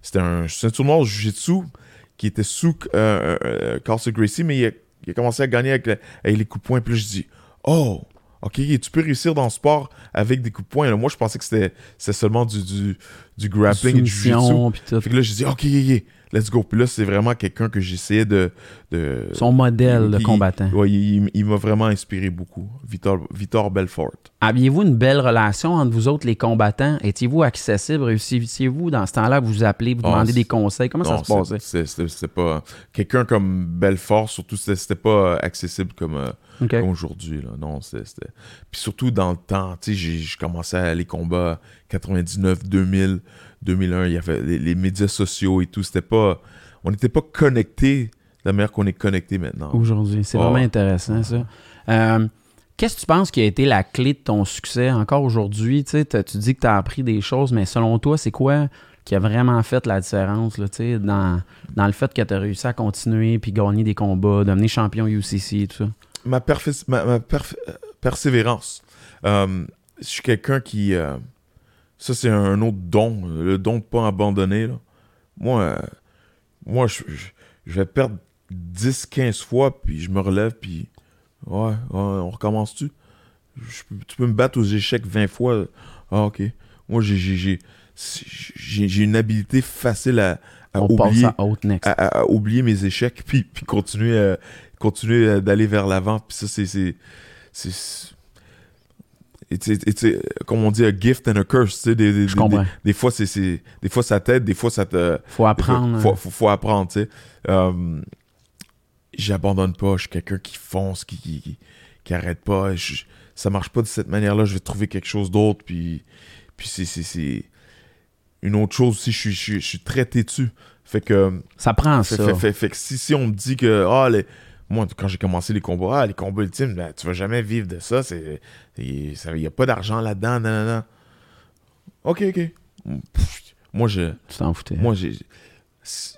C'était un ceinture noire jiu-jitsu qui était sous euh, euh, Carlson Gracie, mais il a, commencé à gagner avec, les coups de poing. Puis je dis, oh, ok, tu peux réussir dans le sport avec des coups de poing. Moi, je pensais que c'était seulement du, du grappling et du jiu-jitsu. Fait que là, j'ai dit, ok, yeah, yeah, let's go. Puis là, c'est vraiment quelqu'un que j'essayais de, de. Son modèle de combattant. Ouais, il, il m'a vraiment inspiré beaucoup. Vitor, Vitor Belfort. Aviez-vous une belle relation entre vous autres, les combattants? Étiez-vous accessible? Réussissiez-vous dans ce temps-là vous appeler, vous Ah, demander c'est- des conseils? Comment ça se passait? C'était pas. Quelqu'un comme Belfort, surtout, c'était pas euh, accessible comme, euh, aujourd'hui. Non, c'était. Puis surtout dans le temps, tu sais, j'ai j'ai commencé à les combats 99, 2000, 2001. Il y avait les, les médias sociaux et tout. C'était pas. On n'était pas connectés de la manière qu'on est connecté maintenant. Aujourd'hui. C'est Ah vraiment ouais. intéressant, ça. Euh, Qu'est-ce que tu penses qui a été la clé de ton succès encore aujourd'hui? Tu dis que tu as appris des choses, mais selon toi, c'est quoi qui a vraiment fait la différence là, dans, dans le fait que tu as réussi à continuer puis gagner des combats, devenir champion UCC et tout ça? ma, ma, euh, persévérance. Euh, je suis quelqu'un qui. euh, ça, c'est un autre don. Le don de pas abandonner. là. Moi, euh, moi je, je- je vais perdre 10, 15 fois, puis je me relève, puis. Ouais, ouais, on recommence-tu? Tu peux me battre aux échecs 20 fois. Ah, ok. Moi, j'ai- une habilité facile à, oublier à oublier mes échecs puis, puis continuer, euh, continuer euh, d'aller vers l'avant. Puis ça, c'est. It's, it's- it's a- comme on dit, a gift and a curse. tu sais, Des, des, Je comprends. des- des fois, c'est, des fois, ça t'aide, des fois, ça te. faut apprendre. Faut, hein. faut, faut apprendre, tu sais. Euh, J'abandonne pas. Je suis quelqu'un qui fonce, qui, qui, qui, qui arrête pas. Je- ça marche pas de cette manière-là. Je vais trouver quelque chose d'autre. Puis, puis c'est, Une autre chose aussi, je suis, je suis, je suis très têtu. Fait que. ça prend Fait, ça. fait- fait- fait que si, si on me dit que, ah, les- moi, quand j'ai commencé les combats, ah, les combats ultimes, ben, tu vas jamais vivre de ça, il n'y a pas d'argent là-dedans, non, non, non. Ok, ok. Pff, Moi, je, Tu t'en foutais. moi, j'ai, c'est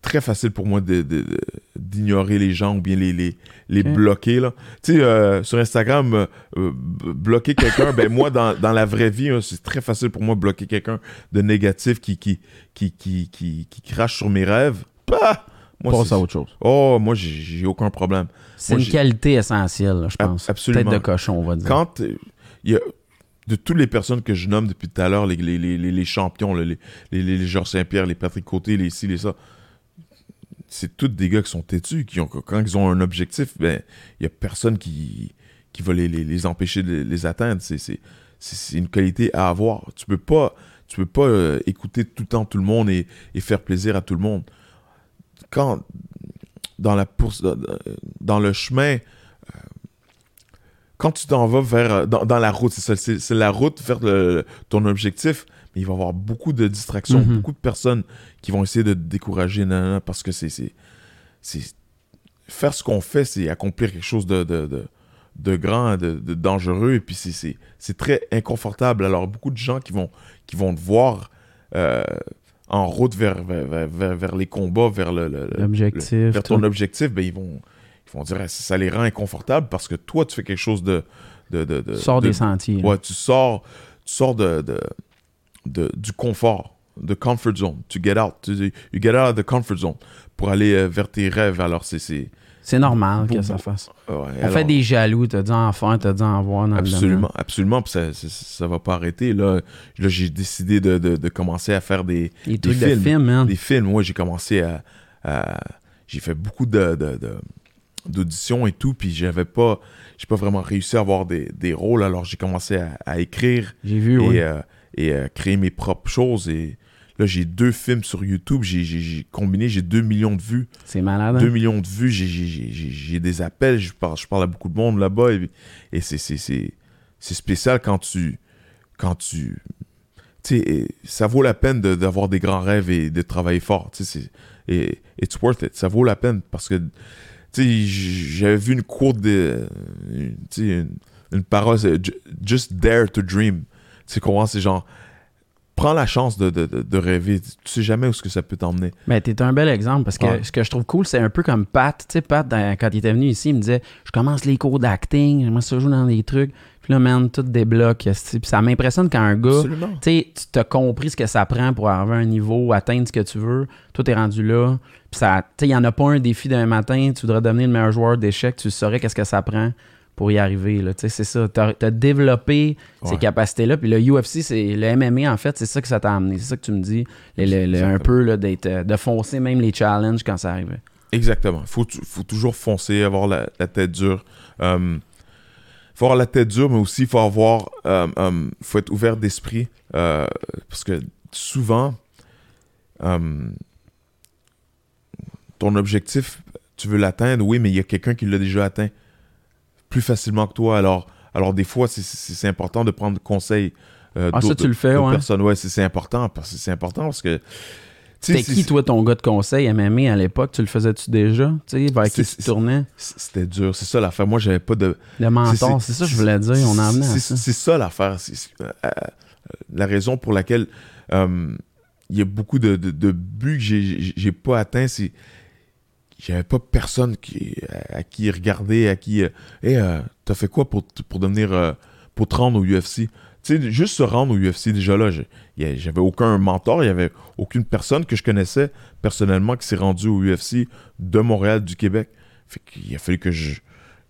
très facile pour moi de, de- de- d'ignorer les gens ou bien les, les, les bloquer, là. Tu sais, euh, sur Instagram, euh, euh, bloquer quelqu'un, ben, moi, dans, dans la vraie vie, hein, c'est très facile pour moi de bloquer quelqu'un de négatif qui, qui, qui, qui, qui, qui crache sur mes rêves. Bah! Moi, Passe à autre chose. Oh, moi, j'ai, aucun problème. C'est une qualité essentielle, là, je pense. absolument. Tête de cochon, on va dire. Quand euh, il y a de toutes les personnes que je nomme depuis tout à l'heure, les, les, les, les- les champions, les, les, les, les Georges Saint-Pierre, les Patrick Côté, les ci, les ça, c'est tous des gars qui sont têtus, qui ont, quand ils ont un objectif, ben, il y a personne qui, qui va les, les, les empêcher de les atteindre. C'est, c'est, c'est, c'est une qualité à avoir. Tu peux pas, tu peux pas euh, écouter tout le temps tout le monde et, et faire plaisir à tout le monde. Quand, dans la dans, le chemin, euh, quand tu t'en vas vers, dans, dans la route, c'est la route vers le- ton objectif, mais il va y avoir beaucoup de distractions, Mhm. beaucoup de personnes qui vont essayer de te décourager, parce que c'est, faire ce qu'on fait, c'est accomplir quelque chose de, de, de, de grand, de, de dangereux, et puis c'est très inconfortable. Alors, beaucoup de gens qui vont, qui vont te voir euh, en route vers, vers, vers, vers- les combats, vers le, le- le- L'objectif. le- vers ton tout. objectif, ben, ils vont, ils vont dire ça les rend inconfortables parce que toi, tu fais quelque chose de. de, de, sors de- des sentiers. Ouais, tu sors, tu sors de, de, de- du confort, de comfort zone. Tu get out. Tu, you get out of the comfort zone pour aller euh, vers tes rêves. Alors, c'est, c'est, C'est normal que ça fasse. Ouais, On alors- fait des jaloux, t'as dû en faire, t'as dû en voir dans Absolument, absolument. Puis ça, ça, ça va pas arrêter. Là, là j'ai décidé de, de- de commencer à faire des, des de films. film. Des films. Moi, j'ai commencé à. à- j'ai fait beaucoup de, d'auditions et tout. Puis j'avais pas. J'ai pas vraiment réussi à avoir des, des rôles. Alors j'ai commencé à, à écrire J'ai vu, et, oui. euh, et euh, créer mes propres choses. Et là, j'ai deux films sur YouTube. J'ai, combiné, j'ai 2 millions de vues. C'est malade. hein? 2 millions de vues, j'ai, des appels, je parle, je parle à beaucoup de monde là-bas et, et c'est, spécial quand tu. Quand tu. Tu sais, et ça vaut la peine de- d'avoir des grands rêves et de travailler fort. C'est- et it's worth it. Ça vaut la peine parce que. Tu sais, j- j'avais vu une quote de. Tu sais, une, une parole, Just dare to dream. Tu sais comment c'est genre. Prends la chance de, de, de- de rêver. Tu sais jamais où ce que ça peut t'emmener. Ben, t'es un bel exemple parce que Ouais. ce que je trouve cool, c'est un peu comme Pat. Tu sais, Pat, dans- quand il était venu ici, il me disait Je commence les cours d'acting, j'aimerais ça jouer dans des trucs. Puis là, man, tout débloque. Puis ça m'impressionne quand un gars, Absolument. tu sais, tu t'as compris ce que ça prend pour arriver à un niveau, atteindre ce que tu veux. Toi, t'es rendu là. Puis ça, tu sais, il n'y en a pas un défi d'un matin. Tu voudrais devenir le meilleur joueur d'échecs. Tu saurais qu'est-ce que ça prend pour y arriver. Tu c'est ça. T'as as développé ces capacités-là. Puis le UFC, c'est le MMA, en fait, c'est ça que ça t'a amené. C'est ça que tu me dis. Le- le- le- un peu là, euh, de foncer même les challenges quand ça arrivait. Exactement. Il faut, faut toujours foncer, avoir la, la tête dure. Il faut avoir la tête dure, mais aussi il faut avoir. euh, euh, faut être ouvert d'esprit. euh, parce que souvent, euh, ton objectif, tu veux l'atteindre, oui, mais il y a quelqu'un qui l'a déjà atteint plus facilement que toi. Alors, alors des fois, c'est- important de prendre conseil. euh, Ah, ça, tu le fais, ouais. personnes. Ouais, c'est important. Parce que c'est important parce que. C'était c'est- qui, toi, ton gars de conseil MMA à l'époque? Tu le faisais-tu déjà? Tu sais, vers qui tu tournais? C'était dur, c'est ça l'affaire. Moi, j'avais pas de. Le mentor, c'est ça que je voulais dire. On en venait à C'est ça. c'est ça l'affaire. Euh, euh, la raison pour laquelle euh, il y a beaucoup de, de- de buts que j'ai pas atteints, c'est j'avais pas personne qui, à qui regarder, à qui. Euh, hey, euh, t'as fait quoi pour, pour devenir. euh, pour te rendre au UFC? Tu sais, juste se rendre au UFC, déjà là, j'avais aucun mentor, il y avait aucune personne que je connaissais personnellement qui s'est rendu au UFC de Montréal, du Québec. Fait qu'il a fallu que je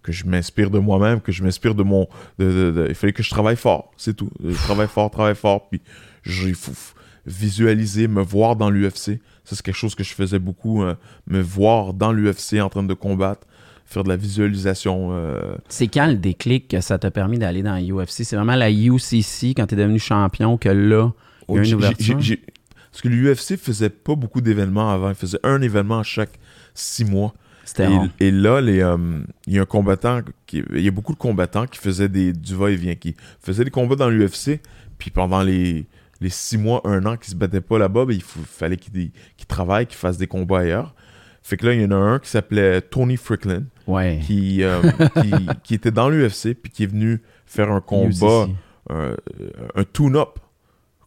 que je m'inspire de moi-même, que je m'inspire de mon... il fallait que je travaille fort, c'est tout. Je travaille fort, travaille fort, puis je, il faut visualiser, me voir dans l'UFC. Ça, c'est quelque chose que je faisais beaucoup, euh, me voir dans l'UFC en train de combattre, faire de la visualisation. euh, C'est quand le déclic que ça t'a permis d'aller dans la UFC? C'est vraiment la UCC, quand t'es devenu champion, que là, il y a une j'ai- ouverture? Parce que l'UFC faisait pas beaucoup d'événements avant. Il faisait un événement chaque six mois. c'était Et, et là, euh, il y a un combattant, il y a beaucoup de combattants qui faisaient des, du va-et-vient, qui faisaient des combats dans l'UFC, puis pendant les, les six mois, un an, qui se battaient pas là-bas, ben, il faut- fallait qu'ils qu'ils travaillent, qu'ils fassent des combats ailleurs. Fait que là, il y en a un qui s'appelait Tony Fricklin, Ouais. qui, euh, qui, qui était dans l'UFC, puis qui est venu faire un combat, UCC. un, un tune-up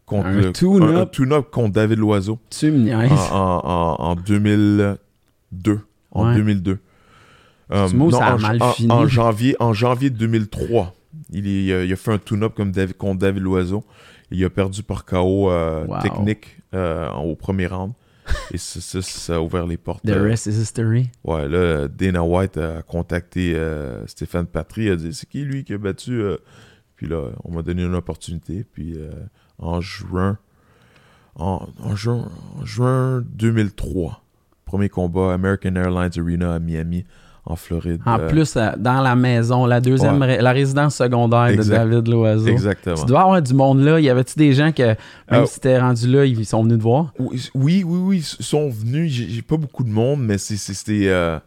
contre, Un tune-up? un- un tune-up contre David Loiseau Tu me en, en, en, en 2002. En Ouais. 2002. Euh, ça a en, mal fini. en janvier, en janvier 2003, il, est- a, il a fait un tune-up comme David- contre David Loiseau. Il a perdu par KO euh, Wow. technique euh, au premier round. Et ça, ça, ça a ouvert les portes. The euh, rest is history. Ouais, là, Dana White a contacté Stéphane Patry, a dit c'est qui lui qui a battu? Puis là, on m'a donné une opportunité. Puis en juin, en, en juin, en juin 2003, premier combat American Airlines Arena à Miami, en Floride. En Euh, plus, euh, dans la maison, la deuxième, Ouais. ré- la résidence secondaire Exact. de David Loiseau. Exactement. Tu dois avoir du monde là. Y avait-tu des gens que, même Ah. si t'es rendu là, ils sont venus te voir? Oui, oui, oui, oui, ils sont venus. J'ai pas beaucoup de monde, mais c'était. euh,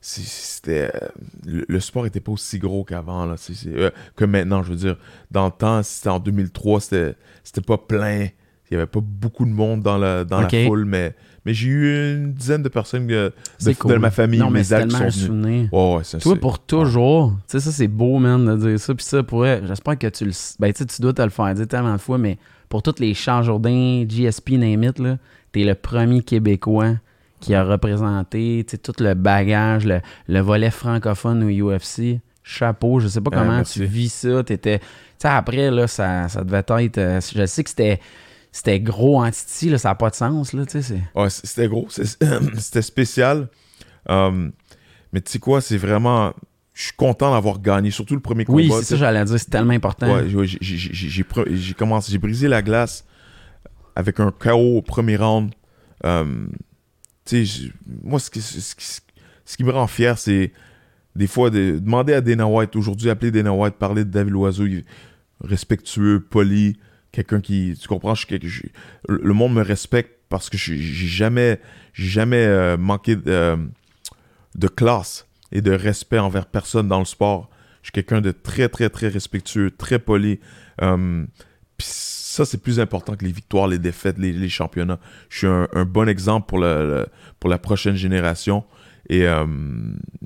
c'était euh, le, le sport était pas aussi gros qu'avant, là. euh, que maintenant, je veux dire. Dans le temps, c'était en 2003, c'était c'était pas plein. Il y avait pas beaucoup de monde dans la, dans la foule, mais, mais j'ai eu une dizaine de personnes de, de cool. ma famille, Non, mais mes amis qui sont venus. souvenir. Ouais, ouais, ça, Toi, pour toujours, tu sais, ça, c'est beau, man, de dire ça. Puis ça, pourrait, j'espère que tu le. Ben, tu sais, tu dois te le faire dire tellement de fois, mais pour tous les Champs Jourdain, GSP, name it, là, t'es le premier Québécois qui a représenté, tu sais, tout le bagage, le, le volet francophone au UFC. Chapeau, je sais pas Ah, comment tu vis ça. T'étais. Tu sais, après, là, ça, ça devait être. euh, je sais que c'était. C'était gros en titi, là, ça n'a pas de sens, là, Ouais, c'était gros. C'était spécial. Um, Mais tu sais quoi, c'est vraiment. Je suis content d'avoir gagné, surtout le premier combat. Oui, c'est ça, j'allais dire, c'est tellement important. Ouais, ouais, j'ai- commencé, j'ai brisé la glace avec un KO au premier round. Tu sais, j- moi, ce qui, ce, qui, ce qui me rend fier, c'est des fois de demander à Dana White, aujourd'hui, appeler Dana White, parler de David Loiseau, il- respectueux, poli, quelqu'un qui, tu comprends, je le monde me respecte parce que j'ai jamais, jamais euh, manqué de, euh, de classe et de respect envers personne dans le sport. Je suis quelqu'un de très, très, très respectueux, très poli. Euh, Puis ça, c'est plus important que les victoires, les défaites, les, les championnats. Je suis un, un bon exemple pour, le, le- pour la prochaine génération. Et, euh,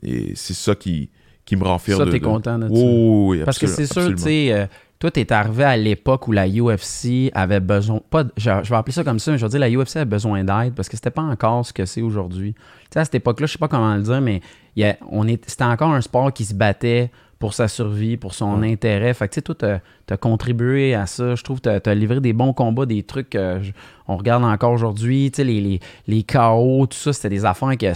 et c'est ça qui, qui me rend fier Ça, t'es content de ça. Oui, Parce que c'est sûr, tu sais, toi, t'es arrivé à l'époque où la UFC avait besoin, pas, je, je vais appeler ça comme ça, mais je veux dire, la UFC avait besoin d'aide parce que c'était pas encore ce que c'est aujourd'hui. Tu sais, à cette époque-là, je sais pas comment le dire, mais il y a- on est, c'était encore un sport qui se battait pour sa survie, pour son Ouais. intérêt. Fait que, tu sais, toi, t'as, t'as contribué à ça. Je trouve que t'as, t'as livré des bons combats, des trucs que je- on regarde encore aujourd'hui. Tu sais, les, les, les KO, tout ça, c'était des affaires que...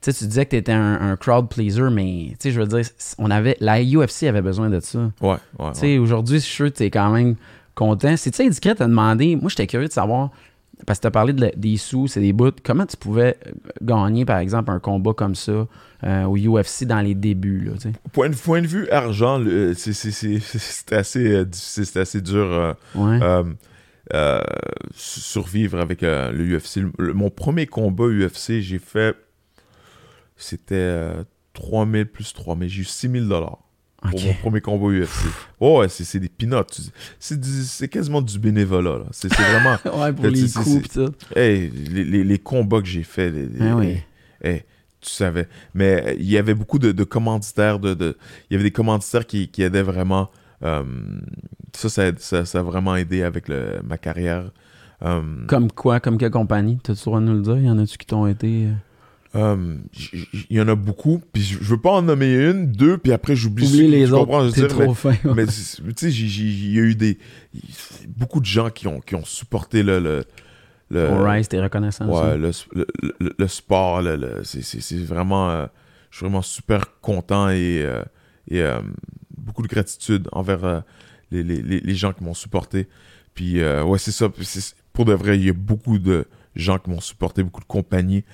sais, tu disais que t'étais un, un crowd pleaser, mais, tu sais, je veux dire, on avait... La UFC avait besoin de ça. Ouais, ouais, Tu ouais. sais, aujourd'hui, je suis sûr que tu es quand même content. C'est-tu indiscret de demander, moi, j'étais curieux de savoir, parce que tu as parlé de des sous, c'est des bouts, comment tu pouvais euh, gagner, par exemple, un combat comme ça euh, au UFC dans les débuts, là, tu sais? Point de, point de vue argent, le- c'est- c'est- c'est- assez euh, difficile, c'était assez dur euh, Ouais. euh, euh, su- survivre avec euh, le UFC. Le- le- mon premier combat UFC, j'ai fait, c'était euh, 3000 plus 3000, j'ai eu 6000 dollars pour mon premier combat UFC. Oh, ouais, c'est des peanuts. C'est quasiment du bénévolat. C'est vraiment... ouais, pour les coups tout. Hey, les, les- les combats que j'ai faits, Ah oui. hey, tu savais. Mais euh, il y avait beaucoup de, de commanditaires, de, de- il y avait des commanditaires qui, qui aidaient vraiment. euh, ça, ça, a- ça, ça a vraiment aidé avec le- ma carrière. Euh, Comme quoi, comme quelle compagnie? T'as-tu le droit de nous le dire? Y en a-tu qui t'ont été... euh, Il y en a beaucoup, puis je veux pas en nommer une, deux, puis après j'oublie Oublie les autres, mais- trop fin. Mais tu sais, il y a eu des. Beaucoup de gens qui ont, qui ont supporté le. le, le- Alright, t'es reconnaissant. ouais, le, le, le- le sport, le- le- c'est- c'est c'est vraiment. euh, je suis vraiment super content et, euh, et beaucoup de gratitude envers les, les- les- les gens qui m'ont supporté. Puis, ouais, c'est ça. Pour de vrai, il y a beaucoup de gens qui m'ont supporté, beaucoup de compagnies.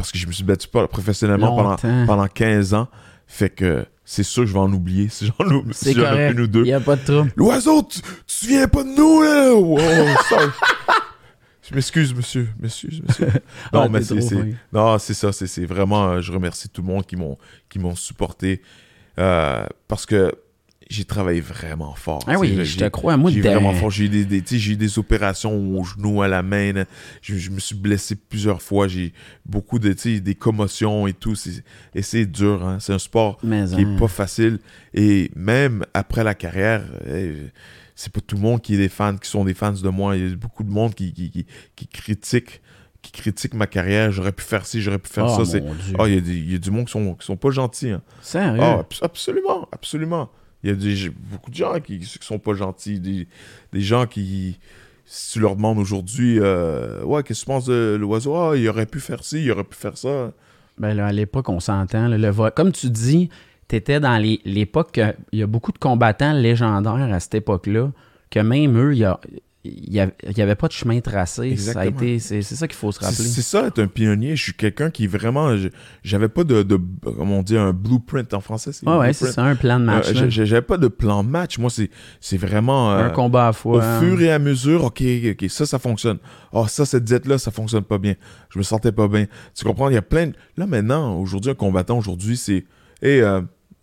Parce que je me suis battu pas professionnellement pendant, pendant 15 ans. Fait que c'est sûr que je vais en oublier si j'en oublie. C'est Si j'en ai correct. une ou deux. A pas de trouble. L'oiseau, tu, tu te souviens pas de nous, là? Wow, sorry. je m'excuse, monsieur. M'excuse, monsieur. Non, Ah, mais c'est, c'est- non, c'est ça. C'est, c'est vraiment... euh, je remercie tout le monde qui m'ont, qui m'ont supporté. euh, parce que j'ai travaillé vraiment fort. Ah oui, je te crois. Moi, j'ai vraiment fort. J'ai eu des, j'ai eu des opérations au genou, à la main. là. Je, je me suis blessé plusieurs fois. J'ai beaucoup de, des commotions et tout. C'est- et c'est dur. hein. C'est un sport Mais, qui hein. est pas facile. Et même après la carrière, eh, c'est pas tout le monde qui est des fans, qui sont des fans de moi. Il y a beaucoup de monde qui, qui, qui, qui critique qui critique ma carrière. J'aurais pu faire ci, j'aurais pu faire Oh, ça. Ah, il y, a des- il y a du monde qui sont, qui sont pas gentils. hein. Sérieux? Ah, abs- absolument, absolument. Il y a des, beaucoup de gens qui, qui sont pas gentils, des, gens qui, si tu leur demandes aujourd'hui, euh, ouais, qu'est-ce que tu penses de l'oiseau? Ah, il aurait pu faire ci, il aurait pu faire ça. Ben là, à l'époque, on s'entend. le vo- Comme tu dis, tu étais dans l'époque. que- Il y a beaucoup de combattants légendaires à cette époque-là que même eux, il y a- il n'y avait, il y avait pas de chemin tracé. C'est, ça qu'il faut se rappeler. c'est ça, être un pionnier. Je suis quelqu'un qui vraiment. je- J'avais pas de, de. Comment on dit, un blueprint en français. c'est Ouais, c'est ça, un plan de match. Euh, J'avais pas de plan de match. Moi, c'est vraiment. euh, un combat à au fois. hein. fur et à mesure, ok, ok, ça, ça fonctionne. Oh, ça, cette diète-là, ça fonctionne pas bien. Je me sentais pas bien. Tu comprends? Il y a plein de... Là, maintenant, aujourd'hui, un combattant, aujourd'hui, c'est... Hé,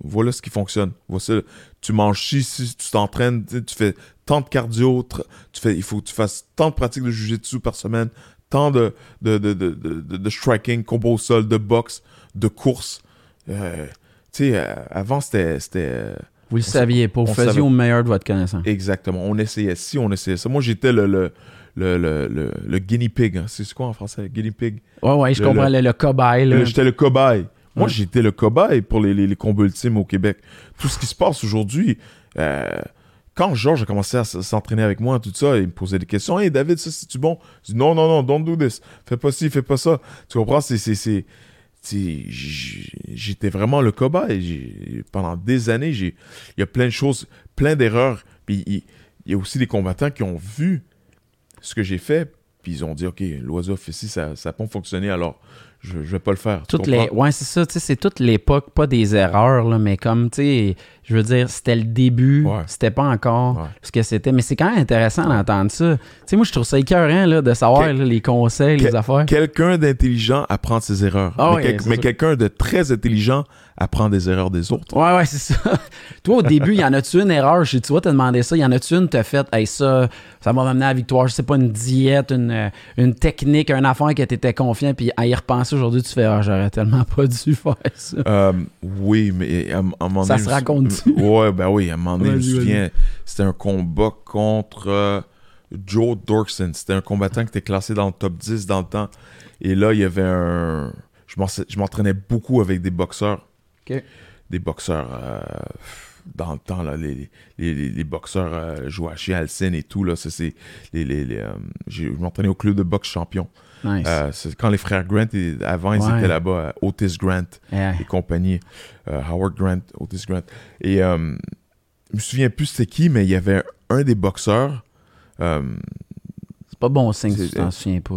voilà ce qui fonctionne. Voici, tu manges ci, ci, tu t'entraînes, tu fais tant de cardio, tu fais, il faut que tu fasses tant de pratiques de jujitsu par semaine, tant de, de, de, de, striking, combo au sol, de boxe, de course. Euh, tu sais, euh, avant, c'était... euh, Vous le saviez pas. Vous faisiez au meilleur de votre connaissance. Exactement. On essayait ci, on essayait ça. Moi, j'étais le, le, le, le, guinea pig. hein. C'est quoi en français? Guinea pig? Ouais, ouais, je Le- comprends. Le, cobaye, J'étais le cobaye. Moi, j'étais le cobaye pour les, les, combats ultimes au Québec. Tout ce qui se passe aujourd'hui, quand Georges a commencé à s'entraîner avec moi, tout ça, il me posait des questions. Hey, David, ça, c'est-tu bon? Je dis non, non, non, don't do this. Fais pas ci, fais pas ça. Tu comprends? C'est. c'est, j'étais vraiment le cobaye. Pendant des années, il y a plein de choses, plein d'erreurs. Puis il, y a aussi des combattants qui ont vu ce que j'ai fait, puis ils ont dit, OK, l'oiseau fait ci, ça n'a pas fonctionné, alors je, je vais pas le faire. Toutes les, ouais, c'est ça, c'est toute l'époque, pas des erreurs, là, mais comme, tu sais, je veux dire, c'était le début, c'était pas encore ce que c'était, mais c'est quand même intéressant d'entendre ça. Tu sais, moi, je trouve ça écœurant, là, de savoir les conseils, les affaires. Quelqu'un d'intelligent apprend ses erreurs, ah mais, quelqu'un de très intelligent apprend des erreurs des autres. Ouais, ouais, c'est ça. Toi, au début, y en a-tu une erreur? Tu vois, t'as demandé ça. Y en a-tu une, t'as fait, hey, ça, ça m'a amené à la victoire. Je sais pas, une diète, une, euh, une technique, un affaire que t'étais confiant, puis à y repenser aujourd'hui, tu fais, ah, j'aurais tellement pas dû faire ça. Euh, oui, mais à, un moment Ça se raconte Ouais, ben oui, à un moment donné, je me souviens, c'était un combat contre euh, Joe Dorkson. C'était un combattant qui était classé dans le top 10 dans le temps. Et là, il y avait un. Je m'entraînais beaucoup avec des boxeurs des boxeurs euh, dans le temps, là, les, les, boxeurs euh, jouaient chez Alcine et tout. Là, c'est, les, euh, je m'entraînais au club de boxe champion. c'est quand les frères Grant, avant, ils étaient là-bas, Otis Grant et compagnie, Howard Grant, Otis Grant. Et je me souviens plus c'était qui, mais il y avait un des boxeurs. c'est pas bon signe si tu t'en souviens pas.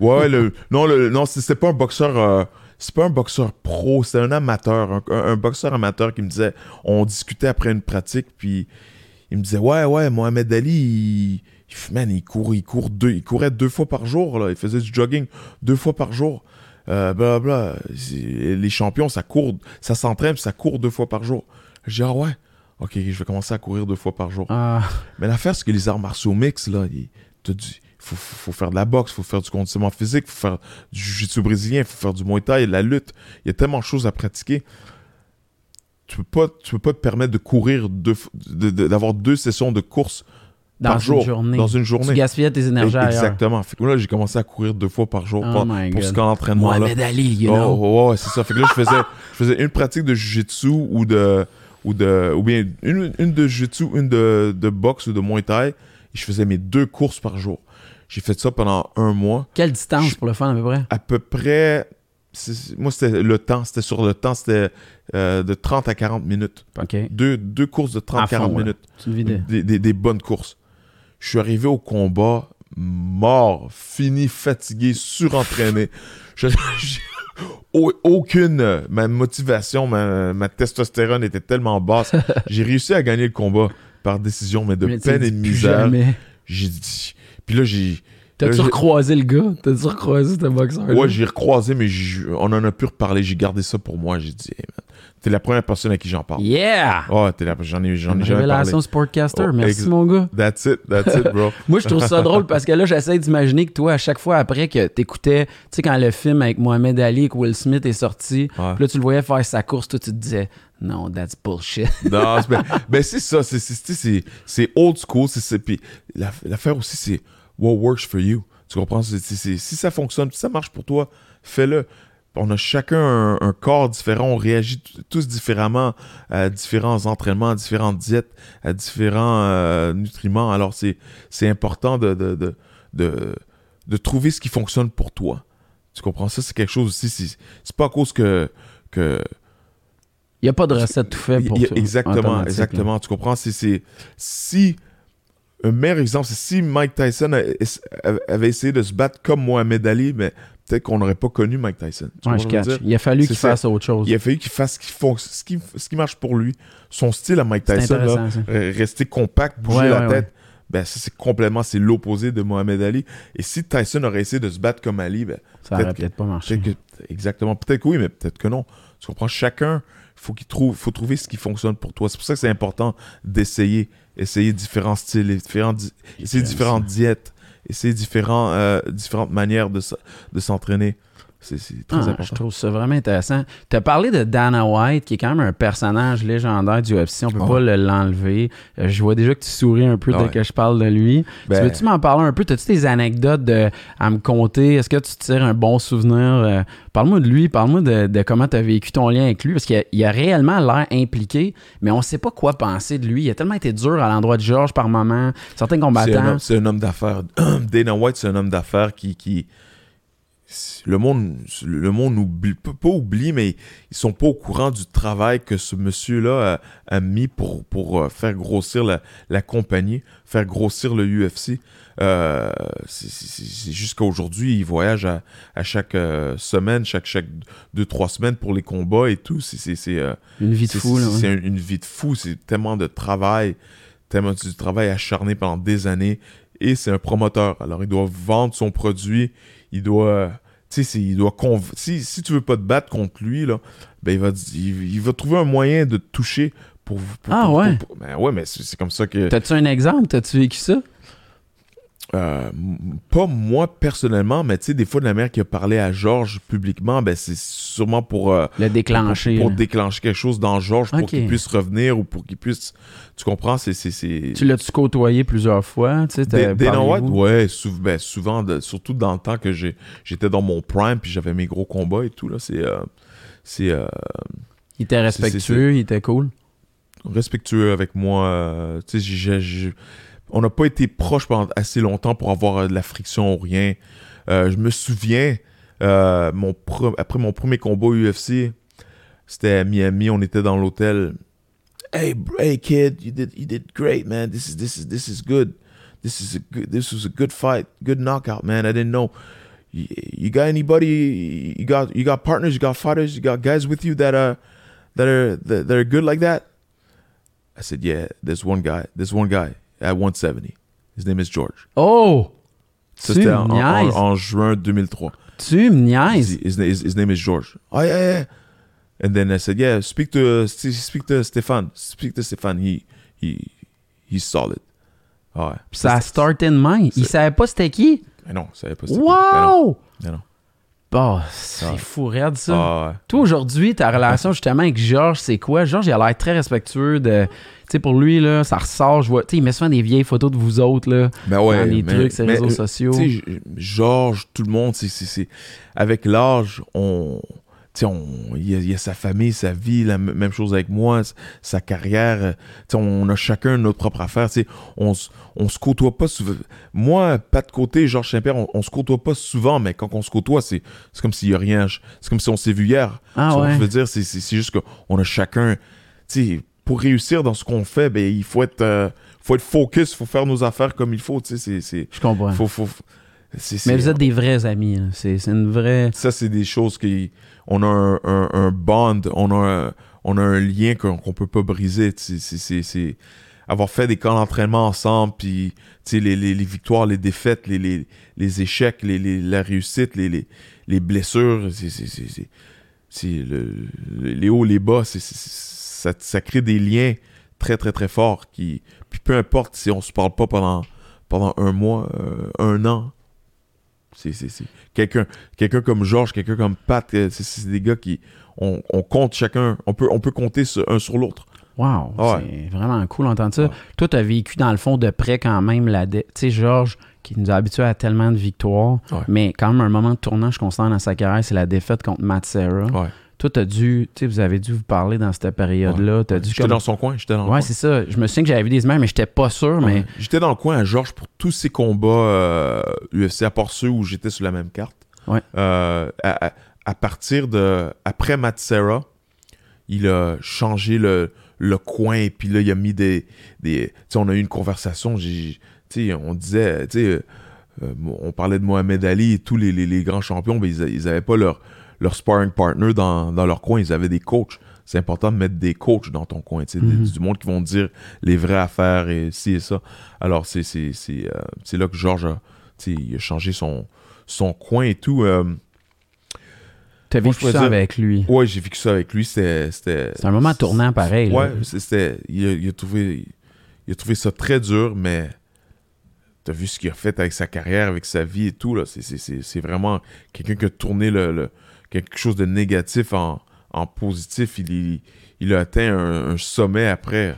ouais, le, non, le, non c'était pas un boxeur c'est pas un boxeur pro, c'est un amateur, un, boxeur amateur qui me disait, on discutait après une pratique, puis il me disait, ouais, ouais, Mohamed Ali, il, man, il court, il court deux, il courait deux fois par jour, là, il faisait du jogging deux fois par jour, euh, bla, bla, les champions, ça court, ça s'entraîne, ça court deux fois par jour. Je dis, ah ouais, ok, je vais commencer à courir deux fois par jour. Ah. Mais l'affaire, c'est que les arts martiaux mix, là, il faut, faut faire de la boxe, il faut faire du conditionnement physique, il faut faire du jiu-jitsu brésilien, il faut faire du muay thai, de la lutte. Il y a tellement de choses à pratiquer. Tu peux pas, tu peux pas te permettre de courir, d'avoir deux sessions de course dans par jour, journée. dans une journée. Tu gaspillais tes énergies Exactement. Fait que là, j'ai commencé à courir deux fois par jour oh pour, ce camp d'entraînement. Mohamed Ali, you oh, know. Oh, ouais, c'est ça. Fait que là, je faisais, je faisais une pratique de jiu-jitsu ou de, ou de, ou bien une, une de jiu-jitsu, une de, de boxe ou de muay thai. Et je faisais mes deux courses par jour. J'ai fait ça pendant un mois. Quelle distance pour le fun à peu près? À peu près. Moi, c'était le temps. C'était sur le temps. C'était euh, de 30 à 40 minutes. OK. Deux, deux courses de 30 à 40 minutes. Des, des, des, bonnes courses. Je suis arrivé au combat mort, fini, fatigué, surentraîné. aucune ma motivation, ma, ma, testostérone était tellement basse. J'ai réussi à gagner le combat par décision, mais de peine et de misère. J'ai dit, puis là, j'ai. T'as-tu recroisé le gars? T'as-tu recroisé ce boxeur? Ouais, j'ai recroisé, mais on en a pu reparler. J'ai gardé ça pour moi. J'ai dit, t'es la première personne à qui j'en parle. Yeah! Oh, t'es la... j'en ai, j'en ai jamais Révélation sportcaster. Oh, Merci, mon gars. That's it, that's it, bro. moi, je trouve ça drôle parce que là, j'essaie d'imaginer que toi, à chaque fois après que t'écoutais, tu sais, quand le film avec Mohamed Ali et Will Smith est sorti, là, tu le voyais faire sa course, toi, tu te disais, non, that's bullshit. non, ben, ben, c'est ça. C'est old school. Puis l'affaire aussi, c'est what works for you. Tu comprends? si ça fonctionne, si ça marche pour toi, fais-le. On a chacun un, corps différent, on réagit tous différemment à différents entraînements, à différentes diètes, à différents euh, nutriments. Alors, c'est important de de, de, de, trouver ce qui fonctionne pour toi. Tu comprends? Ça, c'est quelque chose aussi. C'est pas à cause que. que il n'y a pas de recette tout fait pour ça. Exactement, exactement. Tu comprends? C'est si un meilleur exemple, c'est si Mike Tyson avait essayé de se battre comme Mohamed Ali, mais peut-être qu'on n'aurait pas connu Mike Tyson. Ouais, je catch. Il a fallu qu'il fasse autre chose. Il a fallu qu'il fasse ce qui, ce qui marche pour lui. Son style à Mike Tyson, là, rester compact, bouger la tête, ben ça c'est complètement c'est l'opposé de Mohamed Ali. Et si Tyson aurait essayé de se battre comme Ali, ben ça aurait peut-être pas marché. exactement. Peut-être que oui, mais peut-être que non. Tu comprends? Chacun, faut qu'il trouve, faut trouver ce qui fonctionne pour toi. C'est pour ça que c'est important d'essayer essayer différents styles, différentes, essayer différentes diètes, essayer différents, euh, différentes manières de, de s'entraîner. C'est très ah, important. Je trouve ça vraiment intéressant. Tu as parlé de Dana White, qui est quand même un personnage légendaire du UFC. On peut pas l'enlever. Euh, je vois déjà que tu souris un peu dès que je parle de lui. Tu ben veux-tu m'en parler un peu? As-tu des anecdotes de, à me conter? Est-ce que tu tires un bon souvenir? Euh, parle-moi de lui. Parle-moi de, comment tu as vécu ton lien avec lui. Parce qu'il a, a, réellement l'air impliqué, mais on sait pas quoi penser de lui. Il a tellement été dur à l'endroit de George par moment. Certains combattants. C'est un, homme d'affaires. Dana White, c'est un homme d'affaires qui, qui le monde, le monde oublie, pas oublie, mais ils sont pas au courant du travail que ce monsieur-là a, a mis pour, pour euh, faire grossir la, la compagnie, faire grossir le UFC. Euh, c'est- jusqu'à aujourd'hui, il voyage à, à chaque euh, semaine, chaque, chaque deux, trois semaines pour les combats et tout. C'est euh, Une vie de fou, c'est- ouais. Une vie de fou. C'est tellement de travail, tellement du travail acharné pendant des années. Et c'est un promoteur. Alors, il doit vendre son produit. Il doit. Tu sais, il doit. Si, si tu veux pas te battre contre lui, là, ben, il va, il, il va trouver un moyen de te toucher pour. pour- Ah pour- ouais? pour- ben ouais, mais c'est c'est comme ça que. T'as-tu un exemple? T'as-tu vécu ça? Euh, pas moi personnellement, mais tu sais, des fois, de la mère qui a parlé à Georges publiquement, ben, c'est sûrement pour. euh, Le déclencher. pour déclencher quelque chose dans Georges pour qu'il puisse revenir ou pour qu'il puisse. Tu comprends? C'est. Tu l'as-tu côtoyé plusieurs fois? Tu sais, Dana White, ouais, sou- ben, souvent, de- surtout dans le temps que j'étais dans mon prime puis j'avais mes gros combats et tout, là, c'est, euh, c'est Il était respectueux, il était cool? respectueux avec moi. tu sais, j'ai- on n'a pas été proches pendant assez longtemps pour avoir euh, de la friction ou rien. Euh, je me souviens, euh, mon après mon premier combat UFC, c'était à Miami, on était dans l'hôtel. Hey, hey kid, you did you did great, man. This is this is this is good. This is this was a good fight, good knockout, man. I didn't know. You, got anybody? You got you got partners? You got fighters? You got guys with you that are that are that are good like that? I said, yeah. There's one guy. There's one guy at 170. His name is George. Oh! Ça, tu c'était en, en- en juin 2003. Tu me niaises. His, his, his, name is George. Oh yeah, yeah. And then I said, yeah. Speak to speak to Stefan. Speak to Stefan. He he he's solid. Ouais. Puis ça a starté de main. Il savait pas c'était qui. Mais non, ça savait pas c'était qui. Mais non, Wow! mais non. Bah, c'est fou raide, ça. Ah ouais. Toi, aujourd'hui, ta relation justement avec Georges, c'est quoi? Georges, il a l'air très respectueux de. Tu sais, pour lui, là, ça ressort. Je vois. Tu sais, il met souvent des vieilles photos de vous autres, là. Ben ouais. dans des mais- trucs sur les mais, réseaux euh, sociaux. Tu sais, Georges, tout le monde, c'est, avec l'âge, on, il y, a- il y a sa famille, sa vie, la même chose avec moi, sa carrière. euh, on a chacun notre propre affaire. On, on se côtoie pas souvent. Moi, pas de côté, Georges Saint-Pierre, on, on se côtoie pas souvent, mais quand on se côtoie, c'est, comme s'il y a rien. C'est comme si on s'est vu hier. Ah ouais. veut dire, c'est, juste qu'on a chacun. Pour réussir dans ce qu'on fait, ben, il faut être, euh, faut être focus, faut faire nos affaires comme il faut. Je comprends. faut, faut, Mais vous êtes des vrais amis. c'est une vraie. Ça, c'est des choses qui. On a un, un, bond, on a un, lien qu'on qu'on peut pas briser. avoir fait des camps d'entraînement ensemble, puis les, victoires, les défaites, les, échecs, les, les- la réussite, les, les, les blessures, c'est, c'est, c'est, c'est- c'est le- le- les hauts, les bas, ça, crée des liens très, très, très forts. Qui, puis peu importe si on se parle pas pendant, pendant un mois, euh, un an, c'est, quelqu'un quelqu'un comme Georges, quelqu'un comme Pat, euh, c'est, des gars qui on, on compte chacun, on peut on peut compter sur- un sur l'autre. Wow, Ah Ouais. c'est vraiment cool d'entendre ça. Ouais. Toi, tu as vécu dans le fond de près quand même la Tu sais, Georges, qui nous a habitués à tellement de victoires, Ouais. mais quand même un moment de tournant, je constate dans sa carrière, c'est la défaite contre Matt Serra. Toi, tu as dû, tu sais, vous avez dû vous parler dans cette période-là. J'étais comme- dans son coin, j'étais dans le Ouais, coin. c'est ça. Je me souviens que j'avais vu des images, mais j'étais pas sûr, mais. J'étais dans le coin à Georges pour tous ces combats euh, UFC, à part ceux où j'étais sur la même carte. Ouais. Euh, à, à- à partir de. Après Matt Serra, il a changé le, le coin et puis là, il a mis des. des tu sais, on a eu une conversation. Tu sais, on disait. Tu sais, euh, euh, on parlait de Mohamed Ali et tous les, les- les grands champions, mais ils, a- ils avaient pas leur, leur sparring partner dans, dans leur coin. Ils avaient des coachs. C'est important de mettre des coachs dans ton coin. sais, des- Mhm. du monde qui vont te dire les vraies affaires et ci et ça. Alors, c'est euh, là que Georges a, il a changé son, son coin et tout. euh, tu as Moi, vécu ça avec lui. ouais, j'ai vécu ça avec lui. C'était. C'est un moment tournant pareil. Ouais, c'était. Il a, il a trouvé, il a trouvé ça très dur, mais t'as vu ce qu'il a fait avec sa carrière, avec sa vie et tout. là. C'est- vraiment quelqu'un qui a tourné le, le- quelque chose de négatif en, positif. Il, a atteint un, sommet après.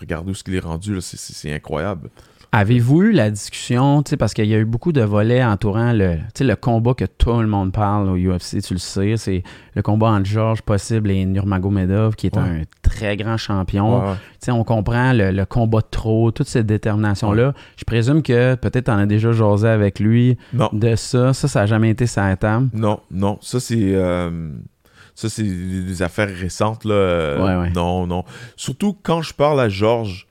Regarde où ce qu'il est rendu, c'est incroyable. Avez-vous eu la discussion, parce qu'il y a eu beaucoup de volets entourant le, le combat que tout le monde parle au UFC, tu le sais, c'est le combat entre Georges Possible et Nurmagomedov, qui est Ouais. un très grand champion. Ouais, on comprend le, le combat de trop, toute cette détermination-là. Je présume que peut-être en as déjà jasé avec lui Non, de ça. Ça, ça n'a jamais été sa table? non, non. Ça, c'est. euh, Ça, c'est des des affaires récentes, là. Euh, Ouais, ouais. Non, non. Surtout quand je parle à Georges,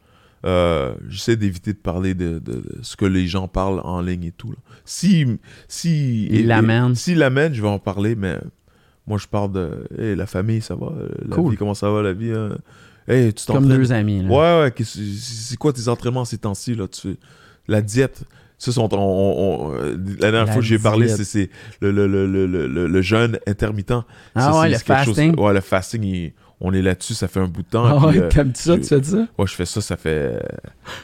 euh, j'essaie d'éviter de parler de, de- de ce que les gens parlent en ligne et tout. là. Si, si, Il l'amène. S'il l'amène, je vais en parler, mais moi, je parle de Hey, la famille, ça va? Euh, La Cool. vie, comment ça va, la vie hein? Hey, tu Comme deux amis. là. Ouais, ouais. C'est quoi tes entraînements ces temps-ci? Tu la diète. Ça, c'est- on- on- on- euh, la dernière La fois que j'ai parlé, c'est- le, le, le, le, jeûne intermittent. Ah Ça, ouais, le chose- fasting. ouais, le fasting, il- on est là-dessus, ça fait un bout de temps. Ah ouais, euh, t'aimes-tu ça, tu fais ça? ouais, je fais ça, ça fait,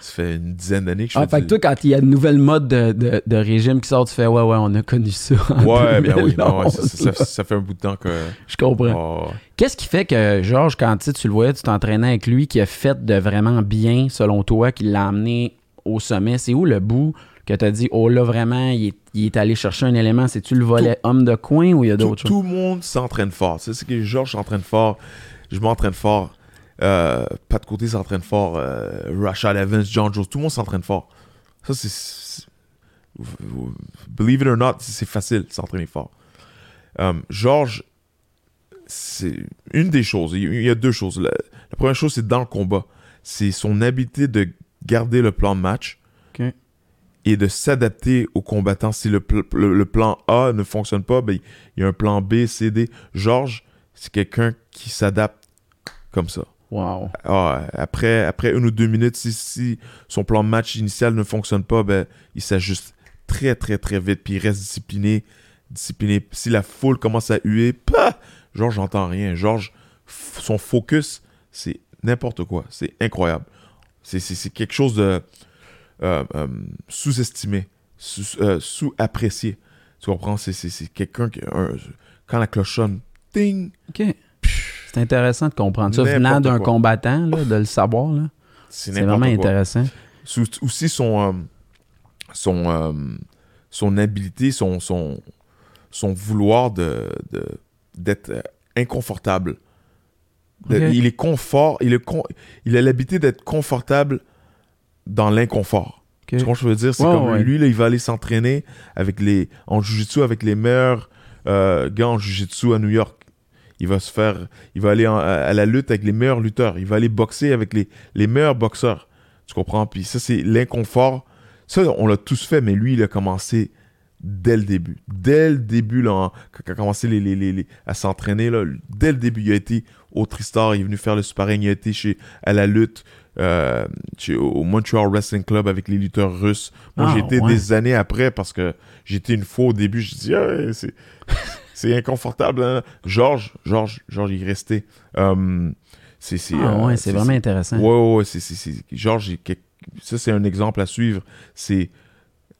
ça fait une dizaine d'années que je Ah, fais fait que toi, quand il y a une nouvelle mode de, de- de régime qui sort, tu fais Ouais, ouais, on a connu ça. Ouais, bien oui, 2011, non, ouais, ça, ça- ça- ça fait un bout de temps que. Je comprends. Oh, Qu'est-ce qui fait que, Georges, quand tu le voyais, tu t'entraînais avec lui, qui a fait de vraiment bien, selon toi, qui l'a amené au sommet? C'est où le bout que tu as dit, oh là, vraiment, il est, il est allé chercher un élément? C'est-tu le volet homme de coin ou il y a tout, d'autres tout choses? le monde s'entraîne fort. C'est que Georges s'entraîne fort. Je m'entraîne fort. Euh, Pat Côté s'entraîne fort. Euh, Rashad Evans, John Jones, tout le monde s'entraîne fort. Ça, c'est. Believe it or not, c'est facile de s'entraîner fort. Euh, Georges, c'est une des choses. Il y a- deux choses. La, la première chose, c'est dans le combat. C'est son habileté de garder le plan de match et de s'adapter aux combattants. Si le, pl- le- le plan A ne fonctionne pas, ben, il y a un plan B, C, D. Georges, c'est quelqu'un qui s'adapte comme ça. Wow. Ah, après, après une ou deux minutes, si, si son plan de match initial ne fonctionne pas, ben, il s'ajuste très, très, très vite. Puis il reste discipliné. discipliné. Si la foule commence à huer, pah, Georges n'entend rien. Georges, son focus, c'est n'importe quoi. C'est incroyable. C'est- quelque chose de euh, euh, sous-estimé, sous- euh, sous-apprécié. tu comprends? C'est- quelqu'un qui. un- quand la cloche sonne, ting! OK. C'est intéressant de comprendre ça. Venant d'un combattant, là, de le savoir, là. C'est vraiment quoi. intéressant. Aussi son euh, son euh, son habilité son son son vouloir de d'être euh, inconfortable De- il est confort il est con- il a l'habitude d'être confortable dans l'inconfort tu comprends ce que je veux dire? C'est comme ouais. lui là, il va aller s'entraîner avec les en jiu-jitsu avec les meilleurs euh, gars en jiu-jitsu à New York il va se faire il va aller en- à, la lutte avec les meilleurs lutteurs. Il va aller boxer avec les, les meilleurs boxeurs. Tu comprends? Puis ça c'est l'inconfort. Ça on l'a tous fait mais lui il a commencé dès le début. Dès le début là en- quand il a commencé les, les- les- les- à s'entraîner là dès le début il a été au Tristar il est venu faire le sparring il a été chez à la lutte euh, chez- au Montreal Wrestling Club avec les lutteurs russes. Moi Ah, j'ai été ouais. des années après parce que j'étais une fois au début je dis ah, c'est c'est inconfortable hein. Georges Georges Georges il est resté Euh, c'est Ah euh, ouais, c'est vraiment intéressant. Ouais, ouais, ouais, c'est, Georges, ça, c'est un exemple à suivre. C'est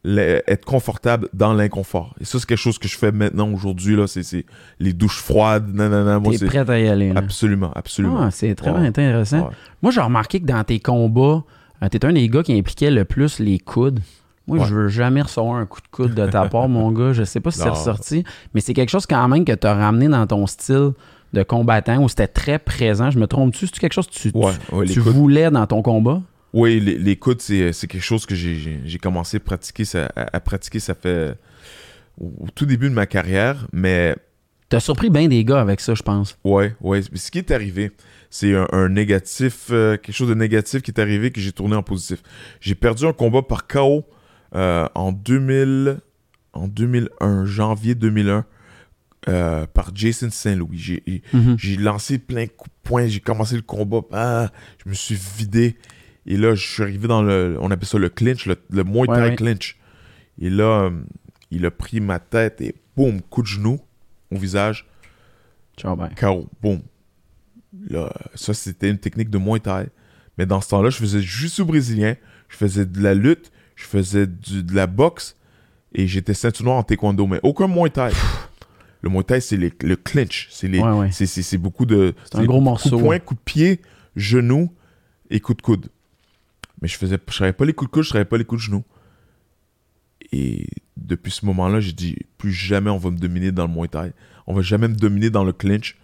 être confortable dans l'inconfort. Et ça, c'est quelque chose que je fais maintenant, aujourd'hui. Là, c'est, c'est les douches froides. Moi, T'es c'est prêt à y aller, là. absolument, absolument. Ah, c'est très Ouais. intéressant. Ouais. Moi, j'ai remarqué que dans tes combats, euh, t'es un des gars qui impliquait le plus les coudes. Moi, Ouais. je veux jamais recevoir un coup de coude de ta part, mon gars. Je sais pas si c'est ressorti, mais c'est quelque chose quand même que tu as ramené dans ton style de combattant où c'était très présent. Je me trompe-tu? C'est quelque chose que tu, tu- Ouais, ouais, les tu coudes. voulais dans ton combat? Oui, les, les coudes, c'est, quelque chose que j'ai, commencé à pratiquer, ça, à, à pratiquer, ça fait au, tout début de ma carrière, mais T'as surpris bien des gars avec ça, je pense. Ouais. Mais ce qui est arrivé, c'est un, un négatif, euh, quelque chose de négatif qui est arrivé que j'ai tourné en positif. J'ai perdu un combat par KO euh, en 2000, en 2001, janvier 2001, euh, par Jason Saint-Louis. J'ai, Mhm. lancé plein de poing, j'ai commencé le combat, ah, je me suis vidé. Et là, je suis arrivé dans le, on appelle ça le clinch, le, le Muay Thai Ouais, ouais. clinch. Et là, il a pris ma tête et boum, coup de genou au visage. Ciao, ben. KO, boum. Là, ça, c'était une technique de Muay Thai. Mais dans ce temps-là, je faisais juste au brésilien, je faisais de la lutte, je faisais du- de la boxe et j'étais ceinture noire en taekwondo, mais aucun Muay Thai. Le Muay Thai, c'est le clinch. C'est Ouais, ouais. beaucoup de. C'est un gros Coup de poing, coup de pied, genou et coup de coude. Mais je faisais, je travaillais pas les coups de coude, je travaillais pas les coups de genoux. Et depuis ce moment-là, j'ai dit, plus jamais on va me dominer dans le Muay Thai. On va jamais me dominer dans le clinch.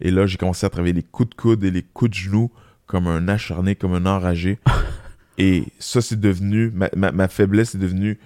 Et là, j'ai commencé à travailler les coups de coude et les coups de genoux comme un acharné, comme un enragé. et ça, c'est devenu, ma, ma, ma faiblesse est devenue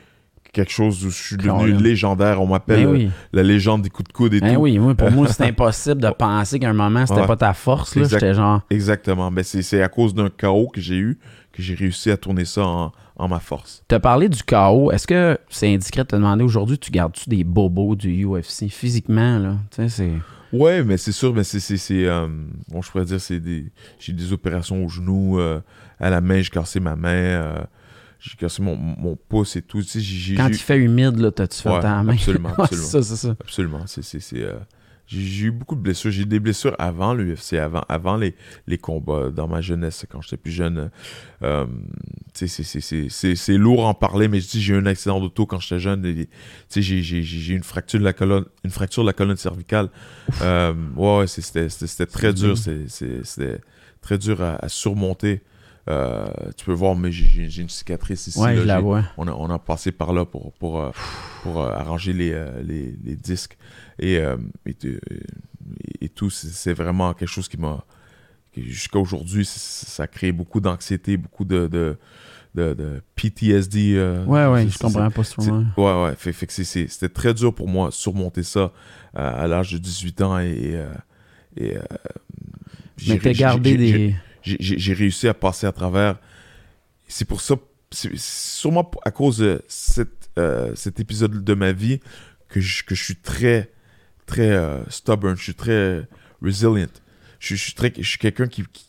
quelque chose où je suis devenu légendaire. On m'appelle Ben oui. la légende des coups de coude et Ben tout. oui, moi, pour moi, c'est impossible de penser qu'à un moment, c'était Ouais. pas ta force. là. Exact. Genre. Exactement. Ben, c'est à cause d'un chaos que j'ai eu que j'ai réussi à tourner ça en, en ma force. T'as parlé du chaos. Est-ce que c'est indiscret de te demander aujourd'hui, tu gardes-tu des bobos du UFC physiquement, là? Tu sais, c'est. Ouais, mais c'est sûr, mais c'est, euh, bon, je pourrais dire, c'est des. J'ai des opérations au genou, euh, à la main, j'ai cassé ma main, euh, j'ai cassé mon, mon pouce et tout. Tu sais, j'ai, Quand il fait humide, là, t'as-tu fait Ouais, ta main? absolument, absolument. c'est ça, c'est ça. Absolument. C'est, c'est, c'est, euh, j'ai, eu beaucoup de blessures. J'ai eu des blessures avant l'UFC, avant, avant les, les combats, dans ma jeunesse, quand j'étais plus jeune. Euh, c'est, lourd à en parler, mais je dis, j'ai eu un accident d'auto quand j'étais jeune. j'ai, eu une fracture de la colonne, une fracture de la colonne cervicale. Euh, ouais, c'était, très dur. c'était très dur à, à surmonter. Euh, tu peux voir, mais j'ai, une cicatrice ici. Ouais, là, je la vois. on a, on a passé par là pour, pour, euh, pour euh, arranger les, les, les disques et, euh, et, tout. C'est vraiment quelque chose qui m'a. Jusqu'à aujourd'hui, ça a créé beaucoup d'anxiété, beaucoup de, de, de, de PTSD. euh, Ouais, ouais, je comprends pas ce moment. Ouais, ouais. Fait, fait que c'était très dur pour moi surmonter ça euh, à l'âge de 18 ans et. et, euh, et, Mais t'as gardé des. J'ai- réussi à passer à travers. C'est pour ça, c'est sûrement à cause de cette, euh, cet épisode de ma vie que je, que je suis très, très euh, stubborn, je suis très resilient. Je, je suis très, je suis quelqu'un qui, qui-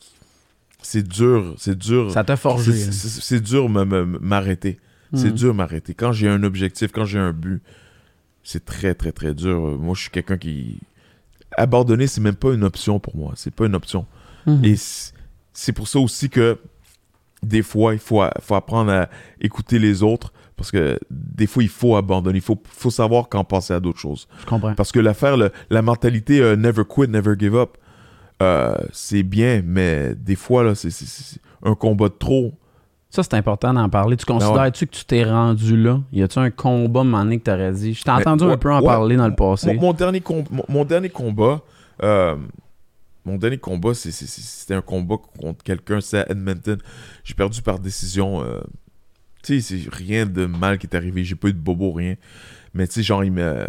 c'est dur, c'est dur. Ça t'a forgé. C'est- hein. Dur m'arrêter. C'est Hmm. dur m'arrêter. Quand j'ai un objectif, quand j'ai un but, c'est très, très, très dur. Moi, je suis quelqu'un qui. Abandonner, c'est même pas une option pour moi. C'est pas une option. Mhm. Et c'est pour ça aussi que des fois, il faut, faut apprendre à écouter les autres parce que des fois, il faut abandonner. Il faut, faut savoir quand passer à d'autres choses. Je comprends. Parce que l'affaire, le- la mentalité euh, never quit, never give up, euh, c'est bien, mais des fois, là, c'est un combat de trop. Ça, c'est important d'en parler. Tu Ben considères-tu que tu t'es rendu là? Y a-tu un combat, à un moment donné, que t'aurais dit? Je t'ai Mais entendu un peu en ouais. parler dans le passé. Mon, mon dernier, com- mon, mon dernier combat, euh, mon dernier combat, c'était un combat contre quelqu'un, c'est à Edmonton. J'ai perdu par décision. euh, tu sais, c'est rien de mal qui est arrivé. J'ai pas eu de bobo, rien. Mais tu sais, genre, il me,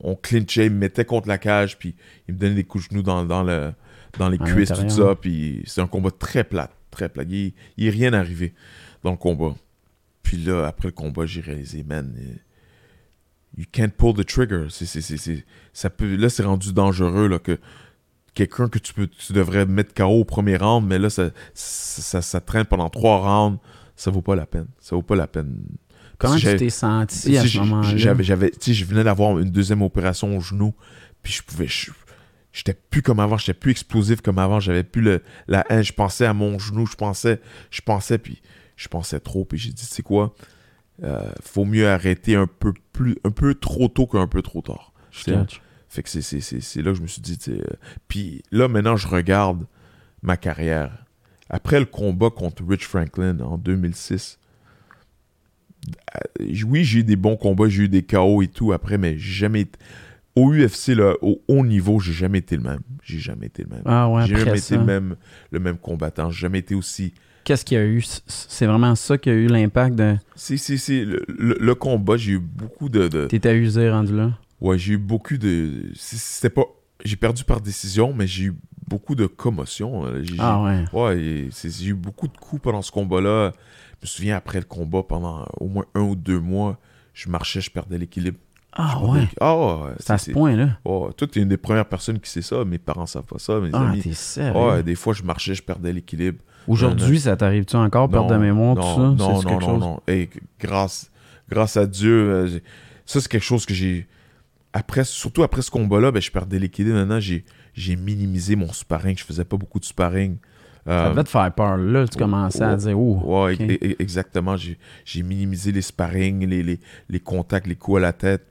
on clinchait, il me mettait contre la cage, puis il me donnait des coups de genoux dans, dans, le, dans les À cuisses, tout ça. Puis c'est un combat très plat, très plat. Il, il est rien arrivé dans le combat. Puis là, après le combat, j'ai réalisé, man, euh, you can't pull the trigger. Ça peut, là, c'est rendu dangereux, là, que quelqu'un que tu peux, tu devrais mettre KO au premier round, mais là, ça, ça, ça, ça traîne pendant trois rounds. Ça vaut pas la peine. Ça vaut pas la peine. Comment que tu t'es senti à ce moment-là? J'avais, je venais d'avoir une deuxième opération au genou, puis je pouvais, je- j'étais plus comme avant, j'étais plus explosif comme avant, j'avais plus le, la haine, je pensais à mon genou, je pensais, je pensais, puis je pensais trop, puis j'ai dit, tu sais quoi, euh, faut mieux arrêter un peu plus, un peu trop tôt qu'un peu trop tard. Je. Fait que c'est, là que je me suis dit, tu sais, euh, puis là, maintenant, je regarde ma carrière. Après le combat contre Rich Franklin en 2006, euh, oui, j'ai eu des bons combats, j'ai eu des KO et tout après, mais j'ai jamais été... Au UFC, là, au haut niveau, j'ai jamais été le même. J'ai jamais été le même. Ah ouais, j'ai jamais ça. été le même, le même combattant. J'ai jamais été aussi... Qu'est-ce qu'il y a eu? C'est vraiment ça qui a eu l'impact de. C'est, c'est... Le, le- le combat, j'ai eu beaucoup de... de... T'étais usé rendu là? Ouais, j'ai eu beaucoup de... C'était pas... J'ai perdu par décision, mais j'ai eu beaucoup de commotion. euh, J'ai, Ah ouais. Ouais, j'ai eu beaucoup de coups pendant ce combat-là. Je me souviens, après le combat, pendant au moins un ou deux mois, je marchais, je perdais l'équilibre. Ah Je ouais. Ah ouais. C'est à ce point-là. ouais, toi, t'es une des premières personnes qui sait ça. Mes parents savent pas ça, mes Ah, amis. t'es sérieux? Des fois, je marchais, je perdais l'équilibre. Aujourd'hui, ça t'arrive-tu encore, perte de Non, mémoire, non, tout ça? Non, non, quelque non, chose? non. Et grâce, grâce à Dieu, euh, ça, c'est quelque chose que j'ai... Après, surtout après ce combat-là, ben, je perdais l'équilibre. Maintenant, j'ai, j'ai minimisé mon sparring. Je faisais pas beaucoup de sparring. Ça Euh, devait te faire peur. Là, tu commençais à ouais, dire, oh, Ouais, exactement. J'ai, j'ai minimisé les sparring, les, les, les contacts, les coups à la tête.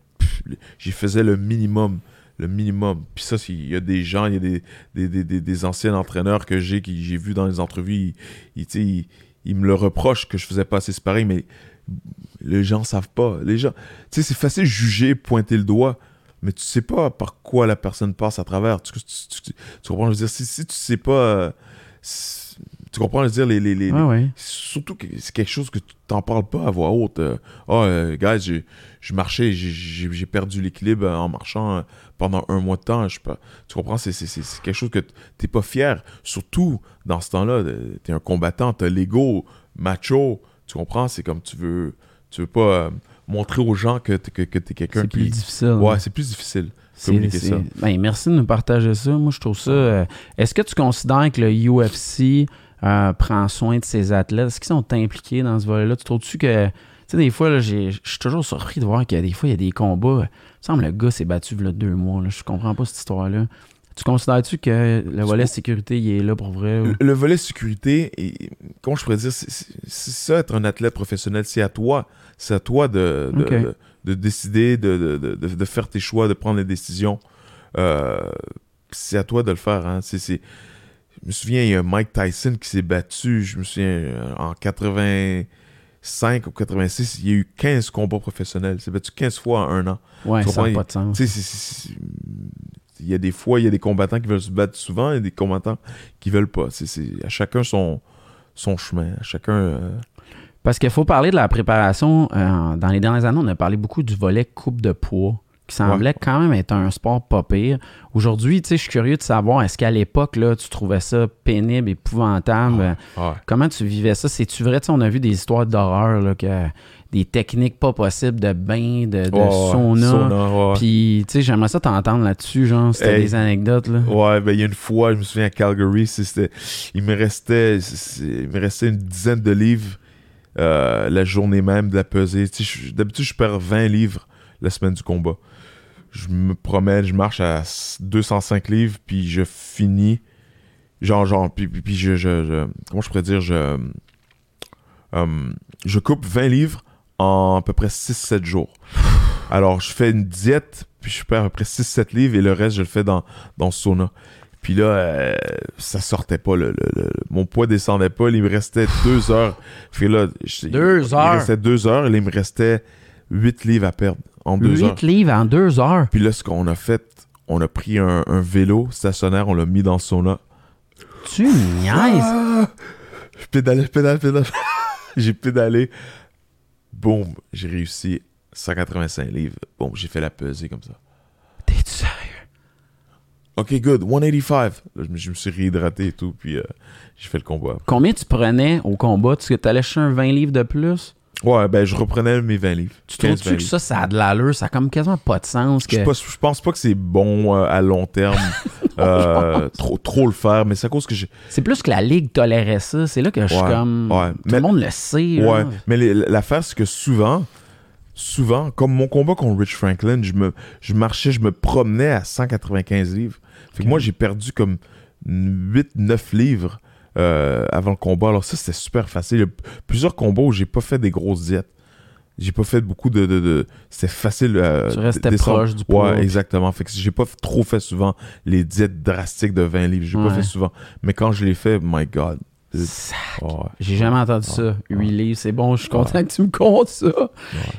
J'y faisais le minimum. Le minimum. Puis ça, il y a des gens, il y a des, des, des, des, anciens entraîneurs que j'ai, qui j'ai vu dans les entrevues, ils, ils me le reprochent que je faisais pas assez sparring, mais les gens savent pas. Les gens, tu sais, c'est facile de juger, pointer le doigt, mais tu sais pas par quoi la personne passe à travers. Tu, tu- tu- tu comprends? Je veux dire, si, si tu sais pas. euh, si- tu comprends? Je veux dire, les, les, les- Ouais, ouais. Surtout que c'est quelque chose que tu t'en parles pas à voix haute. Euh, Ah, euh, guys, j'ai- je marchais, j'ai- perdu l'équilibre euh, en marchant euh, pendant un mois de temps. Je sais pas. Tu comprends? C'est c'est- c'est- c'est quelque chose que t'es pas fier. Surtout dans ce temps-là, t'es un combattant, t'as l'ego macho. Tu comprends? C'est comme tu veux. Tu veux pas montrer aux gens que t'es que, que quelqu'un C'est plus qui. difficile. Ouais, c'est plus difficile. C'est- communiquer ça. Ben, merci de nous partager ça. Moi, je trouve ça. euh, Est-ce que tu considères que le UFC euh, prend soin de ses athlètes? Est-ce qu'ils sont impliqués dans ce volet-là? Tu trouves-tu que. Tu sais, des fois, je suis toujours surpris de voir qu'il y a des fois, il y a des combats. Il me semble que le gars s'est battu il y a deux mois. Là. Je comprends pas cette histoire-là. Tu considères-tu que le volet sécurité, il est là pour vrai? ou- Le, le volet sécurité, et, comment je pourrais dire, c'est c'est- c'est ça être un athlète professionnel, c'est à toi. C'est à toi de, de, de- de décider, de, faire tes choix, de prendre les décisions. Euh, c'est à toi de le faire. Hein. C'est- c'est- Je me souviens, il y a Mike Tyson qui s'est battu, je me souviens, euh, en 85 ou 86, il y a eu 15 combats professionnels. Il s'est battu 15 fois en un an. Ouais, ça n'a pas de sens. Il y a des fois, il y a des combattants qui veulent se battre souvent et des combattants qui veulent pas. C'est, à chacun son, son chemin. À chacun. euh, Parce qu'il faut parler de la préparation. euh, dans les dernières années, on a parlé beaucoup du volet coupe de poids, qui semblait quand même être un sport pas pire. Aujourd'hui, tu sais, je suis curieux de savoir, est-ce qu'à l'époque, là, tu trouvais ça pénible, épouvantable? Euh, ouais. Comment tu vivais ça? C'est-tu vrai? Tu sais, on a vu des histoires d'horreur, là, que des techniques pas possibles de bain, de, de sauna. Puis, tu sais, j'aimerais ça t'entendre là-dessus, genre, c'était Hey. des anecdotes, là. Ouais, ben il y a une fois, je me souviens à Calgary, c'était, il me restait, il me restait une dizaine de livres euh, la journée même de la pesée. Tu sais, je- d'habitude, je perds 20 livres la semaine du combat. Je me promène, je marche à 205 livres, puis je finis, genre, genre, puis, puis, puis je, je, je- comment je pourrais dire, je, euh, je coupe 20 livres en à peu près 6-7 jours. Alors, je fais une diète, puis je perds à peu près 6-7 livres, et le reste, je le fais dans, dans le sauna. Puis là, euh, ça sortait pas. Le, le- le- mon poids descendait pas. Il me restait deux heures. Puis là, je- Deux il, heures? Il restait deux heures. Et il me restait huit livres à perdre en deux heures. Huit livres en deux heures? Puis là, ce qu'on a fait, on a pris un, un vélo stationnaire, on l'a mis dans le sauna. Tu niaises? Ah! Je pédalais, je pédalais, je pédalais. j'ai pédalé. Boum, j'ai réussi 185 livres. Boum, j'ai fait la pesée comme ça. T'es-tu sérieux? Ok, good, 185. Là, je, me, je me suis réhydraté et tout, puis euh, j'ai fait le combat. Combien tu prenais au combat? Tu allais chercher un 20 livres de plus? Ouais, ben je reprenais mes 20 livres. Tu 15, trouves-tu que ça, ça a de l'allure? Ça a comme quasiment pas de sens. Que... Je, pense- je pense pas que c'est bon euh, à long terme, euh, trop, trop le faire, mais c'est à cause que j'ai. C'est plus que la Ligue tolérait ça. C'est là que je suis comme... ouais. Tout Mais- le monde le sait. Ouais, là. mais l'affaire, c'est que souvent, souvent, comme mon combat contre Rich Franklin, je, me, je marchais, je me promenais à 195 livres. Fait que moi, j'ai perdu comme 8-9 livres euh, avant le combat. Alors ça, c'était super facile. Il y a plusieurs combats où j'ai pas fait des grosses diètes. J'ai pas fait beaucoup de... de, de- C'était facile. euh, Tu restais proche du poids. Ouais, exactement. Fait que j'ai pas trop fait souvent les diètes drastiques de 20 livres. J'ai Ouais. pas fait souvent. Mais quand je l'ai fait, my God. J'ai jamais entendu ça. 8 livres, c'est bon. Je suis content que tu me comptes ça.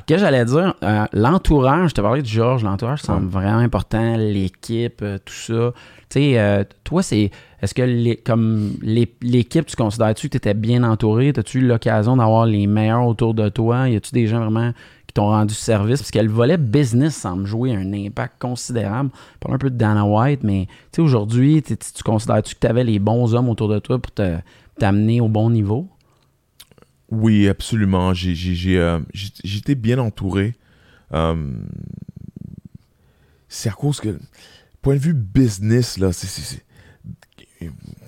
Qu'est-ce que j'allais dire? Euh, l'entourage, je te parlais de Georges, l'entourage semble vraiment important, l'équipe, tout ça. Tu sais, euh, toi, c'est. Est-ce que comme l'équipe, tu considères-tu que tu étais bien entouré? As-tu eu l'occasion d'avoir les meilleurs autour de toi? Y a-tu des gens vraiment qui t'ont rendu service? Parce que le volet business semble jouer un impact considérable. Parle un peu de Dana White, mais aujourd'hui, tu tu considères-tu que tu avais les bons hommes autour de toi pour te- t'amener au bon niveau? Oui, absolument. Euh, j'étais bien entouré. Euh, c'est à cause que, point de vue business, là, c'est-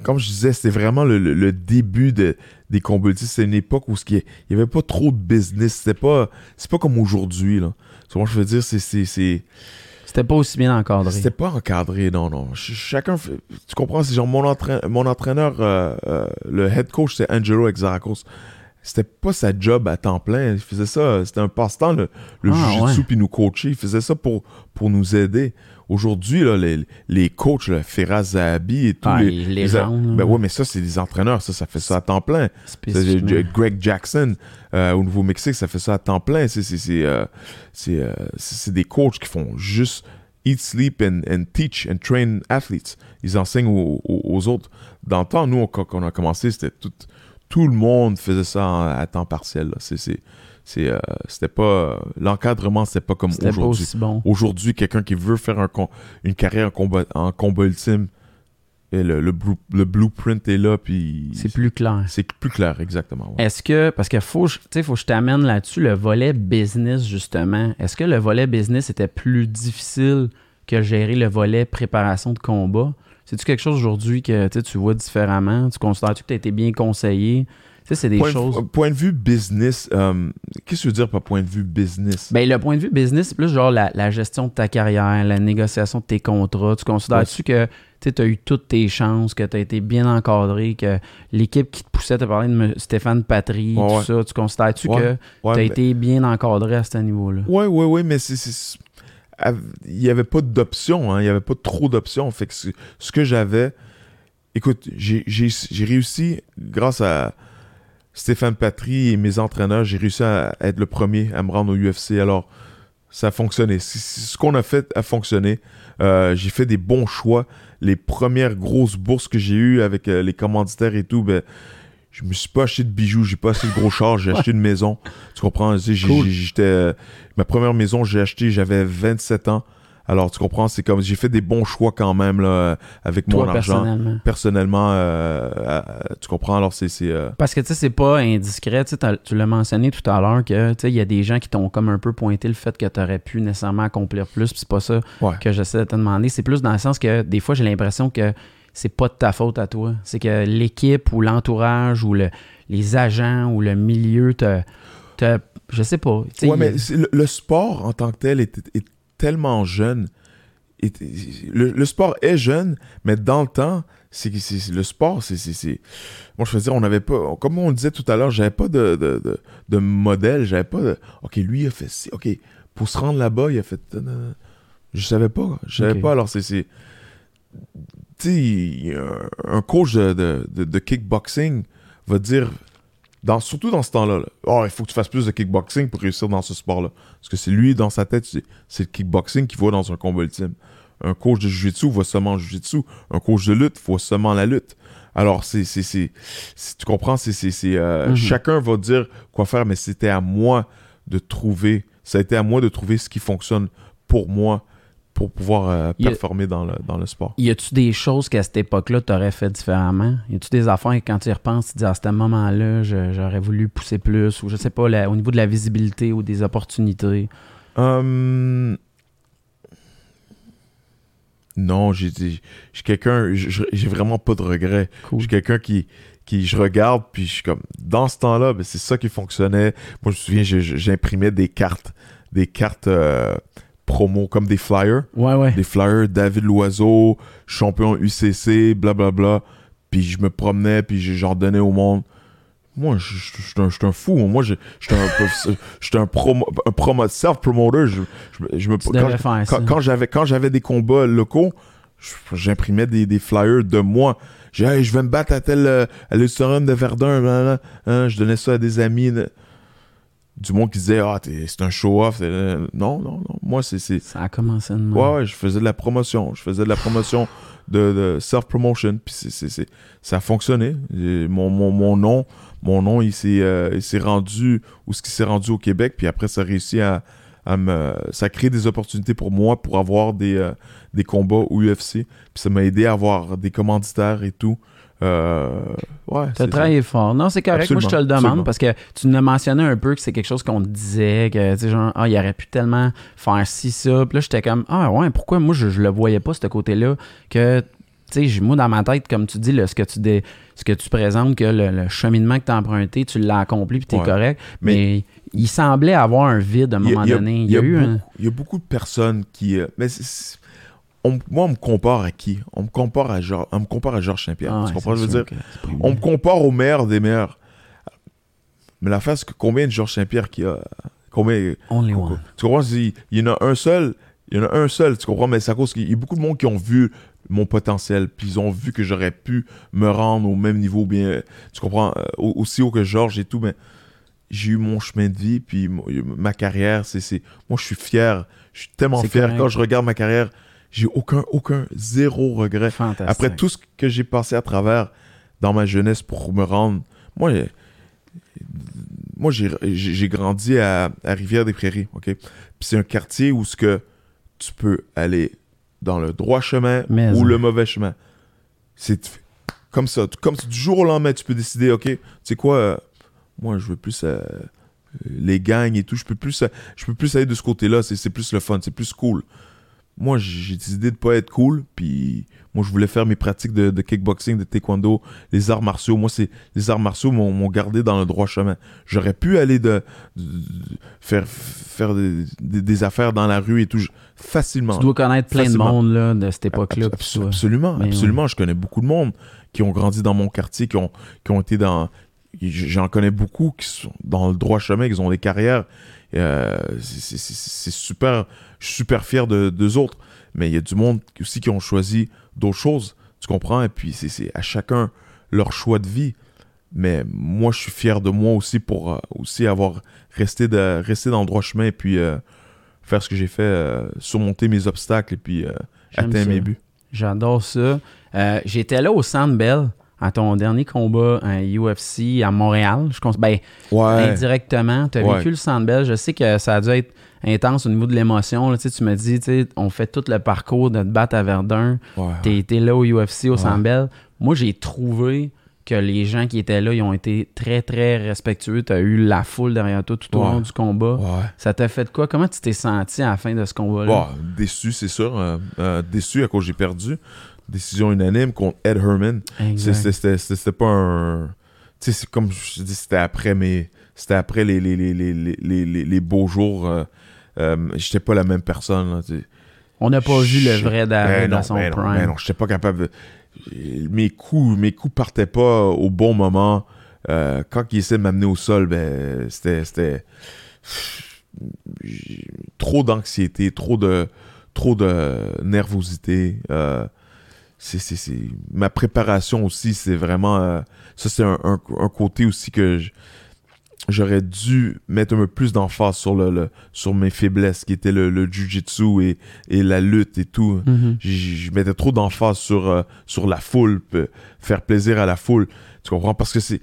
comme je disais, c'était vraiment le, le- le début de, des combats. C'était une époque où il n'y avait pas trop de business. C'était pas, c'est pas comme aujourd'hui. Là. Moi, je veux dire, c'est, C'était pas aussi bien encadré. c'était pas encadré, non, non. Ch- chacun, fait- tu comprends, c'est genre mon, entraîneur, mon entraîneur, euh, euh, le head coach, c'est Angelo Exarchos. c'était pas sa job à temps plein. Il faisait ça, c'était un passe-temps, le, le Ah, jujitsu, ouais. puis nous coacher. Il faisait ça pour, pour nous aider. Aujourd'hui, là, les, les coachs, là, Feraz Zahabi et tous Ah, les... légendes, ben ouais, mais ça, c'est des entraîneurs. Ça, ça fait ça à temps plein. J- Greg Jackson euh, au Nouveau-Mexique, ça fait ça à temps plein. C'est c'est- c'est, euh, c'est, euh, des coachs qui font juste eat, sleep and, and teach and train athletes. Ils enseignent aux, aux- aux autres. Dans le temps, nous, quand on a commencé, c'était tout, tout le monde faisait ça à temps partiel. là. C'est, c'est, c'est, euh, c'était pas l'encadrement, c'était pas comme aujourd'hui. bon. Aujourd'hui, quelqu'un qui veut faire un une carrière en combat, en combat ultime, et le, le, blue- le blueprint est là, puis C'est plus clair. c'est plus clair, exactement. ouais. Est-ce que, parce que faut, tu faut que je t'amène là-dessus, le volet business, justement. Est-ce que le volet business était plus difficile que gérer le volet préparation de combat? C'est-tu quelque chose aujourd'hui que tu tu vois différemment? Tu considères-tu que tu as été bien conseillé? Sais, c'est des point, choses. de, point de vue business, euh, qu'est-ce que tu veux dire par point de vue business? Ben, le point de vue business, c'est plus genre la, la gestion de ta carrière, la négociation de tes contrats. Tu considères-tu que tu as eu toutes tes chances, que tu as été bien encadré, que l'équipe qui te poussait, tu parlé de Stéphane Patry, Ouais, tout ouais. ça, tu considères-tu que tu as mais- été bien encadré à ce niveau-là? Ouais, ouais, ouais, mais c'est- il n'y avait pas d'options, hein, il n'y avait pas trop d'options. Fait que ce, ce que j'avais, écoute, j'ai réussi, grâce à Stéphane Patry et mes entraîneurs, j'ai réussi à être le premier à me rendre au UFC. Alors, ça a fonctionné. Ce qu'on a fait a fonctionné. Euh, j'ai fait des bons choix. Les premières grosses bourses que j'ai eues avec euh, les commanditaires et tout, ben, je me suis pas acheté de bijoux, j'ai pas acheté de gros chars, j'ai acheté une maison. Tu comprends? Tu sais, j'ai- Cool. j'ai- j'étais, euh, ma première maison, j'ai acheté, j'avais 27 ans. Alors, tu comprends, c'est comme j'ai fait des bons choix quand même là, avec Toi, mon argent. personnellement. Personnellement, euh, euh, tu comprends? Alors, c'est. euh, Parce que tu sais, c'est pas indiscret. Tu l'as mentionné tout à l'heure que il y a des gens qui t'ont comme un peu pointé le fait que tu aurais pu nécessairement accomplir plus. Puis c'est pas ça Ouais. que j'essaie de te demander. C'est plus dans le sens que des fois, j'ai l'impression que c'est pas de ta faute à toi. C'est que l'équipe ou l'entourage ou le- les agents ou le milieu te. te je sais pas. Ouais, mais le, le sport en tant que tel est, est tellement jeune. Et- le, le sport est jeune, mais dans le temps, c'est que c'est- le sport, c'est. Moi, je veux dire, on n'avait pas. Comme on disait tout à l'heure, j'avais pas de, de, de, de modèle, j'avais pas de. Ok, lui, il a fait ci. Ok, pour se rendre là-bas, il a fait. Je savais pas. Je savais pas. Alors, c'est. Tu sais, un coach de, de, de- de kickboxing va dire dans, surtout dans ce temps-là, là, oh, il faut que tu fasses plus de kickboxing pour réussir dans ce sport-là. Parce que c'est lui, dans sa tête, c'est le kickboxing qu'il voit dans un combat ultime. Un coach de jiu-jitsu voit seulement le jiu-jitsu. Un coach de lutte voit seulement la lutte. Alors, c'est, c'est, c'est, c'est- tu comprends, c'est, c'est, c'est, euh, Mhm. chacun va dire quoi faire, mais c'était à moi de trouver, ça a été à moi de trouver ce qui fonctionne pour moi pour pouvoir euh, a- performer dans le, dans le sport. Y a-tu des choses qu'à cette époque-là, tu aurais fait différemment? Y a-tu des affaires que quand tu y repenses, tu te dis à ce moment-là, j'aurais voulu pousser plus, ou je sais pas, la- au niveau de la visibilité ou des opportunités? Hum, Non, j'ai j'ai- j'ai quelqu'un, j'ai j'ai vraiment pas de regrets. Cool. Je suis quelqu'un qui, qui, je regarde, puis je suis comme, dans ce temps-là, ben, c'est ça qui fonctionnait. Moi, je me souviens, j'imprimais des cartes, des cartes euh, promo, comme des flyers. Ouais, ouais. Des flyers, David Loiseau, champion UCC, blablabla. Puis je me promenais, puis je- j'en donnais au monde. Moi, je suis un, fou. Moi, je suis un, un, promo, un promo- self-promoter. Je, je, je me, Tu quand, devrais faire ça. quand, quand j'avais quand j'avais des combats locaux, j'imprimais des, des flyers de moi. J'ai Hey, je vais me battre à tel euh, à de Verdun, blablabla. Hein, je donnais ça à des amis. de- Du monde qui disait ah c'est un show-off. Non non non. Moi c'est Ça a commencé de même. ouais, ouais je faisais de la promotion. Je faisais de la promotion de, de self-promotion. Puis c'est- ça a fonctionné. Mon, mon, mon nom mon nom il s'est euh, il s'est rendu où ce qui s'est rendu au Québec. Puis après ça a réussi à à me, ça a créé des opportunités pour moi pour avoir des, euh, des combats au UFC. Puis ça m'a aidé à avoir des commanditaires et tout. Euh, ouais. Tu as fort. Non, c'est correct. Moi, je te le demande absolument. parce que tu nous as mentionné un peu que c'est quelque chose qu'on te disait, que, tu sais, genre, ah, il aurait pu tellement faire ci, ça. Puis là, j'étais comme, ah, ouais, pourquoi moi, je, je le voyais pas, ce côté-là, que, tu sais, j'ai- moi, dans ma tête, comme tu dis, là, ce, que tu dé- ce que tu présentes, que le, le cheminement que tu as emprunté, tu l'as accompli, puis tu es Ouais. correct. Mais, Mais- il semblait avoir un vide à un moment donné. Il y a, eu beaucoup, un. il y a beaucoup de personnes qui. euh, mais c'est- c'est- on- moi, on me compare à qui? On me compare à, Geor- on me compare à Georges Saint-Pierre. Ah, tu comprends ce que je veux dire? On me compare au meilleur des meilleurs. Mais c'est que combien de Georges Saint-Pierre qu'il y a? Combien? Only one. Tu comprends Il y en a un seul. Il y en a un seul, tu comprends? Mais c'est à cause qu'il y a beaucoup de monde qui ont vu mon potentiel, puis ils ont vu que j'aurais pu me rendre au même niveau, bien, tu comprends, euh, aussi haut que Georges et tout, mais j'ai eu mon chemin de vie, puis ma carrière, c'est, moi je suis fier, je suis tellement fier. Quand je regarde ma carrière, j'ai aucun, aucun, zéro regret. Après tout ce que j'ai passé à travers dans ma jeunesse pour me rendre, moi, moi j'ai, grandi à, Rivière-des-Prairies, ok, puis c'est un quartier où ce que tu peux aller dans le droit chemin ou le mauvais chemin. C'est comme ça. Comme du jour au lendemain, tu peux décider, OK, tu sais quoi, euh, moi, je veux plus euh, les gangs et tout. Je peux plus, je peux plus aller de ce côté-là. C'est plus le fun, c'est plus cool. Moi, j'ai décidé de pas être cool. Puis moi, je voulais faire mes pratiques de, kickboxing, de taekwondo, les arts martiaux. Moi, c'est les arts martiaux m'ont gardé dans le droit chemin. J'aurais pu aller de, faire, faire des, affaires dans la rue et tout facilement. Tu dois connaître plein de monde là, de cette époque-là. absolument, absolument. Je connais beaucoup de monde qui ont grandi dans mon quartier, qui ont, qui ont été dans. J'en connais beaucoup qui sont dans le droit chemin, qui ont des carrières. Euh, c'est super. Je suis super fier de d'eux autres. Mais il y a du monde aussi qui ont choisi d'autres choses. Tu comprends? Et puis c'est à chacun leur choix de vie. Mais moi, je suis fier de moi aussi pour euh, aussi avoir resté, de, resté dans le droit chemin et puis euh, faire ce que j'ai fait, euh, surmonter mes obstacles et puis atteindre mes buts. J'adore ça. J'étais là au Sandbell à ton dernier combat à UFC à Montréal. Je pense, ben, indirectement, tu as vécu le Sandbell. Je sais que ça a dû être intense au niveau de l'émotion. Tu, tu me dis, on fait tout le parcours de te battre à Verdun. Tu étais là au UFC au Sandbell. Moi, j'ai trouvé que les gens qui étaient là, ils ont été très, très respectueux. Tu as eu la foule derrière toi tout au long du combat. Ça t'a fait quoi? Comment tu t'es senti à la fin de ce combat-là? déçu, c'est sûr. Euh, euh, déçu à cause j'ai perdu. Décision unanime contre Ed Herman. C'était pas un... Tu sais, comme je dis, c'était après mes... C'était après les, les, les, les, beaux jours. Euh, J'étais pas la même personne. On n'a pas vu le vrai David ben dans son ben prime. Ben non, j'étais pas capable de mes coups, mes coups partaient pas au bon moment. Euh, quand il essaie de m'amener au sol, ben, c'était, trop d'anxiété, trop de, trop de nervosité. Euh, c'est, ma préparation aussi, c'est vraiment, euh, ça c'est un, côté aussi que j'aurais dû mettre un peu plus d'emphase sur le, sur mes faiblesses qui étaient le, le jujitsu et, et la lutte et tout. Mm-hmm. Je mettais trop d'emphase sur, euh, sur la foule, faire plaisir à la foule. Tu comprends? Parce que c'est.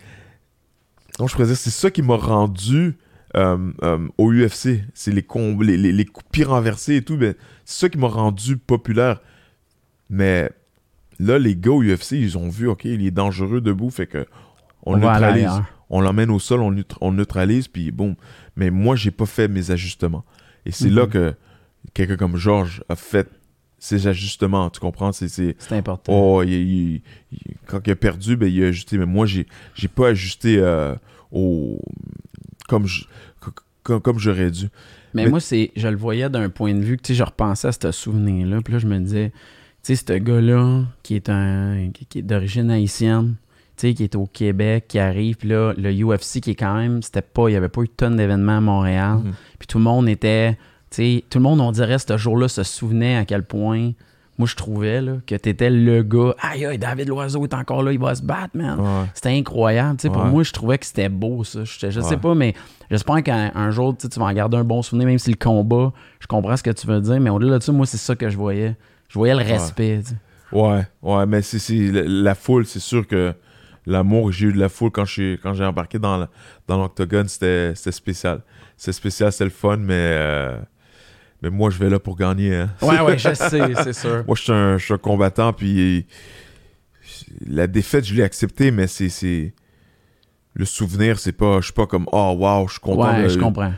Donc, je pourrais dire, c'est ça qui m'a rendu euh, euh, au UFC. C'est les, les, les, les, coups pieds renversés et tout. mais c'est ça qui m'a rendu populaire. Mais là, les gars au UFC, ils ont vu, OK, il est dangereux debout, fait que on, neutralise on l'emmène au sol, on, neutralise, puis bon. Mais moi, j'ai pas fait mes ajustements. Et c'est là mhm. que quelqu'un comme Georges a fait ses ajustements. Tu comprends? C'est important. Oh, quand il a perdu, ben, il a ajusté. Mais moi, j'ai pas ajusté euh, au, comme comme, j'aurais dû. Mais, moi, c'est je le voyais d'un point de vue que je repensais à ce souvenir-là. Puis là, je me disais, tu sais, ce gars-là, qui est un qui est d'origine haïtienne, qui est au Québec, qui arrive, puis là, le UFC qui est quand même, c'était pas, il y avait pas eu de tonnes d'événements à Montréal. Mhm. Puis tout le monde était, tu sais, tout le monde, on dirait, ce jour-là, se souvenait à quel point, moi, je trouvais, là, que t'étais le gars, aïe, aïe, David Loiseau est encore là, il va se battre, man. C'était incroyable, tu sais, pour moi, je trouvais que c'était beau, ça. Je, je sais pas, mais j'espère qu'un jour, tu vas en garder un bon souvenir, même si le combat, je comprends ce que tu veux dire, mais au-delà de ça, moi, c'est ça que je voyais. Je voyais le respect, Ouais, ouais, mais c'est la foule, c'est sûr que l'amour que j'ai eu de la foule quand j'ai quand j'ai embarqué dans dans l'octogone, c'était spécial. C'est spécial, c'est le fun, mais euh, mais moi je vais là pour gagner. Hein. Ouais ouais, je sais, c'est sûr. moi je suis un, un, combattant puis la défaite je l'ai acceptée, mais c'est le souvenir, c'est pas je suis pas comme oh wow, je suis content. Ouais, je comprends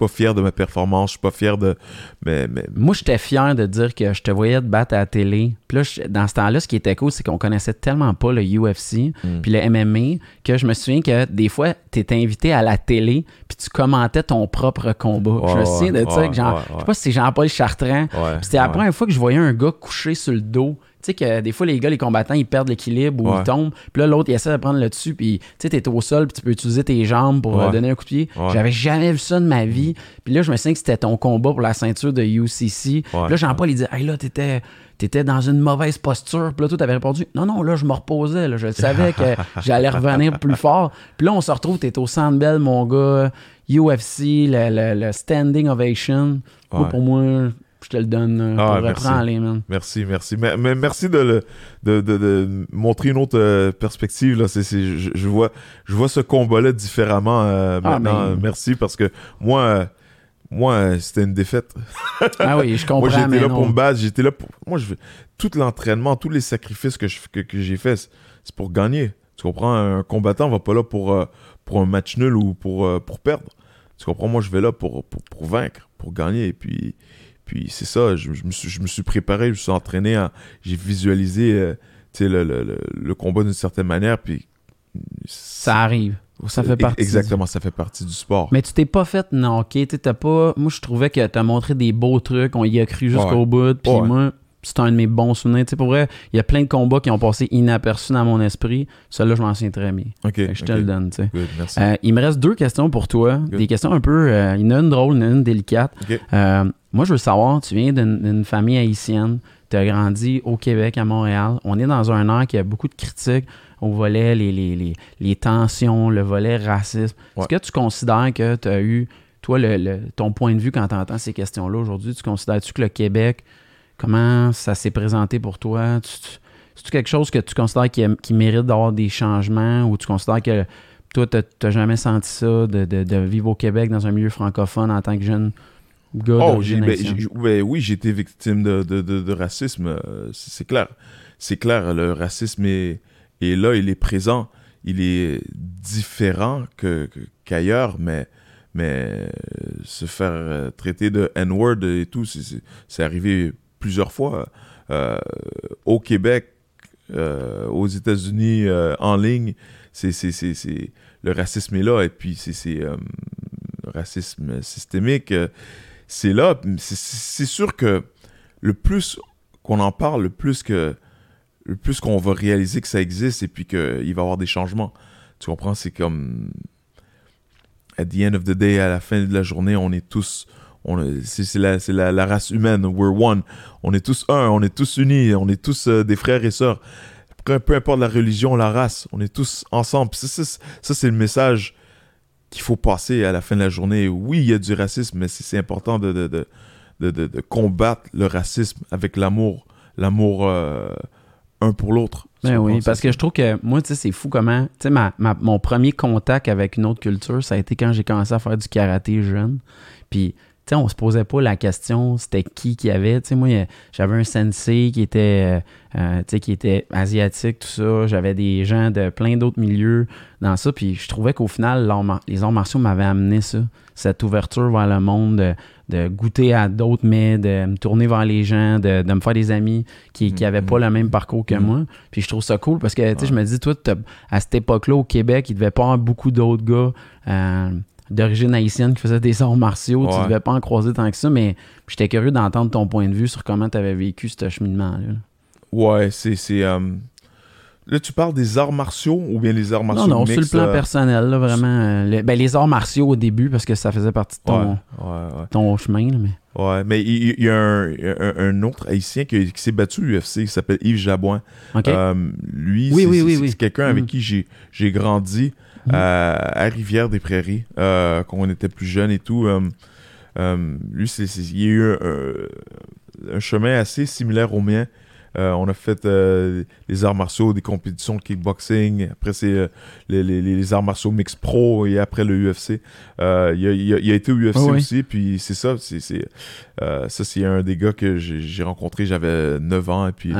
pas fier de ma performance, je suis pas fier de. Mais, mais... Moi, j'étais fier de dire que je te voyais te battre à la télé. Puis là, dans ce temps-là, ce qui était cool, c'est qu'on connaissait tellement pas le UFC mm. puis le MMA que je me souviens que des fois, tu étais invité à la télé puis tu commentais ton propre combat. je me souviens de ça. je sais pas si c'est Jean-Paul Chartrand. c'était la première fois que je voyais un gars couché sur le dos sais que des fois, les gars, les combattants, ils perdent l'équilibre ou Ouais. ils tombent. Puis là, l'autre, il essaie de prendre le dessus. Puis tu sais, t'es au sol, puis tu peux utiliser tes jambes pour euh, donner un coup de pied. Ouais. J'avais jamais vu ça de ma vie. Puis là, je me souviens que c'était ton combat pour la ceinture de UCC. Puis là, Jean-Paul, il dit Hey, là, t'étais. T'étais dans une mauvaise posture. Puis là, toi, t'avais répondu Non, non, là, je me reposais. Là. Je savais que j'allais revenir plus fort. Puis là, on se retrouve, t'es au Sandbell, mon gars. UFC, le, le- le Standing Ovation. Moi, pour moi, te le donne. euh, Ah, pour merci. reprendre les man. Merci, merci. Mais, mais merci de, le- de, de- de montrer une autre euh, perspective. Là. Je, je vois, je vois ce combat-là différemment euh, Ah, maintenant. Merci parce que moi, moi c'était une défaite. Ah oui, je comprends. moi, j'étais là non. pour me battre. J'étais là pour. Moi, je, tout l'entraînement, tous les sacrifices que, je, que, que j'ai fait, c'est- c'est pour gagner. Tu comprends? Un combattant va pas là pour, euh, pour un match nul ou pour, euh, pour perdre. Tu comprends? Moi, je vais là pour, pour, pour vaincre, pour gagner. Et puis, puis c'est ça. Je, je me suis, je me suis préparé, je me suis entraîné. à- J'ai visualisé euh, le, le, le, le combat d'une certaine manière. Puis. Ça arrive. Ça fait partie. du- Exactement, ça fait partie du sport. Mais tu t'es pas fait knocker, tu t'as pas. Moi, je trouvais que t'as montré des beaux trucs, on y a cru jusqu'au Ouais. bout. Puis Ouais. moi, c'est un de mes bons souvenirs. Tu sais, pour vrai, il y a plein de combats qui ont passé inaperçus dans mon esprit. Celui-là, je m'en souviens très bien. Je te le donne, tu sais. Good, merci. Euh, il me reste deux questions pour toi. Des questions un peu. euh, il y en a une drôle, il y en a une délicate. Ok. Euh, moi, je veux savoir, tu viens d'une famille haïtienne, tu as grandi au Québec, à Montréal. On est dans un air qui a beaucoup de critiques au volet, les, les, les, les tensions, le volet racisme. Ouais. Est-ce que tu considères que tu as eu, toi, le, le- ton point de vue quand tu entends ces questions-là aujourd'hui, tu considères-tu que le Québec, comment ça s'est présenté pour toi? Tu- tu- C'est-tu quelque chose que tu considères qui, qui mérite d'avoir des changements ou tu considères que toi, tu n'as jamais senti ça de, de- de vivre au Québec dans un milieu francophone en tant que jeune? Gars Oh, ben, ben oui, j'ai été victime de, de, de- de racisme, euh, c'est clair. C'est clair, le racisme est, est là, il est présent, il est différent que- qu'ailleurs, mais, mais euh, se faire euh, traiter de N-word et tout, c'est- arrivé plusieurs fois. Euh, au Québec, euh, aux États-Unis, euh, en ligne, c'est le racisme est là, et puis c'est racisme systémique. C'est là. C'est- sûr que le plus qu'on en parle, le plus que le plus qu'on va réaliser que ça existe et puis qu'il va y avoir des changements. Tu comprends? C'est comme the end of the day, à la fin de la journée, on est tous c'est la, la, la race humaine, we're one. On est tous un, on est tous unis, on est tous euh, des frères et sœurs. Peu, importe la religion, la race, on est tous ensemble. Ça, c'est le message qu'il faut passer à la fin de la journée. Oui, il y a du racisme, mais c'est c'est important de, de, de, de, combattre le racisme avec l'amour. L'amour euh, un pour l'autre. Ben oui, parce que je trouve que moi, tu sais, c'est fou comment. Tu sais, ma, ma- mon premier contact avec une autre culture, ça a été quand j'ai commencé à faire du karaté jeune. Puis, sais, on se posait pas la question, c'était qui qui avait. Tu sais, moi, j'avais un sensei qui était, euh, euh, tu sais, qui était asiatique, tout ça. J'avais des gens de plein d'autres milieux dans ça. Puis, je trouvais qu'au final, les arts martiaux m'avaient amené ça. Cette ouverture vers le monde, de, de goûter à d'autres mets, de me tourner vers les gens, de, de me faire des amis qui n'avaient pas le même parcours que Mhm. moi. Puis je trouve ça cool parce que tu sais, je me dis, toi, à cette époque-là, au Québec, il devait pas avoir beaucoup d'autres gars euh, d'origine haïtienne qui faisaient des arts martiaux. Tu Ouais. devais pas en croiser tant que ça, mais j'étais curieux d'entendre ton point de vue sur comment tu avais vécu ce cheminement-là. Ouais, c'est. c'est, euh, Là, tu parles des arts martiaux ou bien les arts martiaux Non, non, sur le plan euh, personnel, là, vraiment. euh, le- ben, les arts martiaux au début, parce que ça faisait partie de ton, Ouais, ouais, ouais. ton chemin. là, mais... Ouais, mais il, il y a un, un- un autre haïtien qui, qui s'est battu à l'UFC, qui s'appelle Yves Jabouin. Euh, lui, Oui, c'est oui, c'est- oui, c'est oui. quelqu'un avec Mhm. qui j'ai, j'ai grandi Mhm. à, à Rivière-des-Prairies, euh, quand on était plus jeune et tout. Euh, euh, lui, il y a eu un, un chemin assez similaire au mien. Euh, on a fait euh, les arts martiaux, des compétitions de kickboxing. Après, c'est euh, les, les- les arts martiaux mix pro et après le UFC. Euh, il, a, il a- il a été au UFC oui. aussi. Puis c'est ça. C'est, euh, ça, c'est un des gars que j'ai, rencontré. J'avais 9 ans. Et puis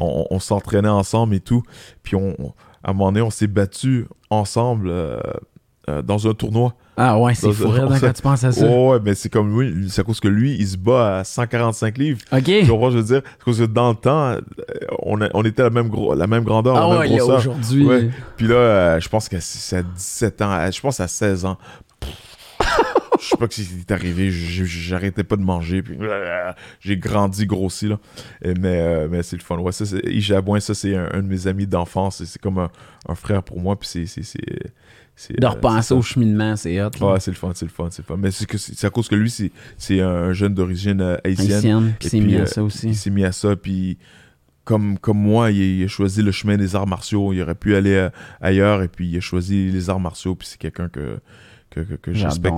on, on s'entraînait ensemble et tout. Puis on, on- à un moment donné, on s'est battu ensemble euh, euh, dans un tournoi. Ah ouais, c'est fou hein, quand tu penses à ça. Oh, ouais, mais c'est comme lui, c'est à cause que lui, il se bat à 145 livres. OK. Tu comprends, je veux dire? Parce que dans le temps, euh, on, a- on était la même, gros, la même grandeur, Ah la ouais, même là, grosseur. aujourd'hui. Ouais. Puis là, euh, je pense que c'est à 17 ans, je pense à 16 ans. Pff, sais pas ce qui est arrivé. J'arrêtais pas de manger. Puis j'ai grandi, grossi. Là. Et- mais euh, mais c'est le fun. Ouais, ça, c'est- Yves Jabouin, ça, c'est un, un de mes amis d'enfance. C'est comme un, un frère pour moi. Puis c'est. c'est- c'est- c'est, De euh, repenser au cheminement, c'est hot. là. Ouais, c'est le fun, c'est le fun, c'est le fun. Mais c'est, que c'est à cause que lui, c'est, c'est un jeune d'origine euh, haïtienne. Haïtienne, puis puis, mis à euh, ça aussi. Il s'est mis à ça, puis comme, comme moi, il, il a choisi le chemin des arts martiaux. Il aurait pu aller euh, ailleurs, et puis il a choisi les arts martiaux, puis c'est quelqu'un que, que, que, je respecte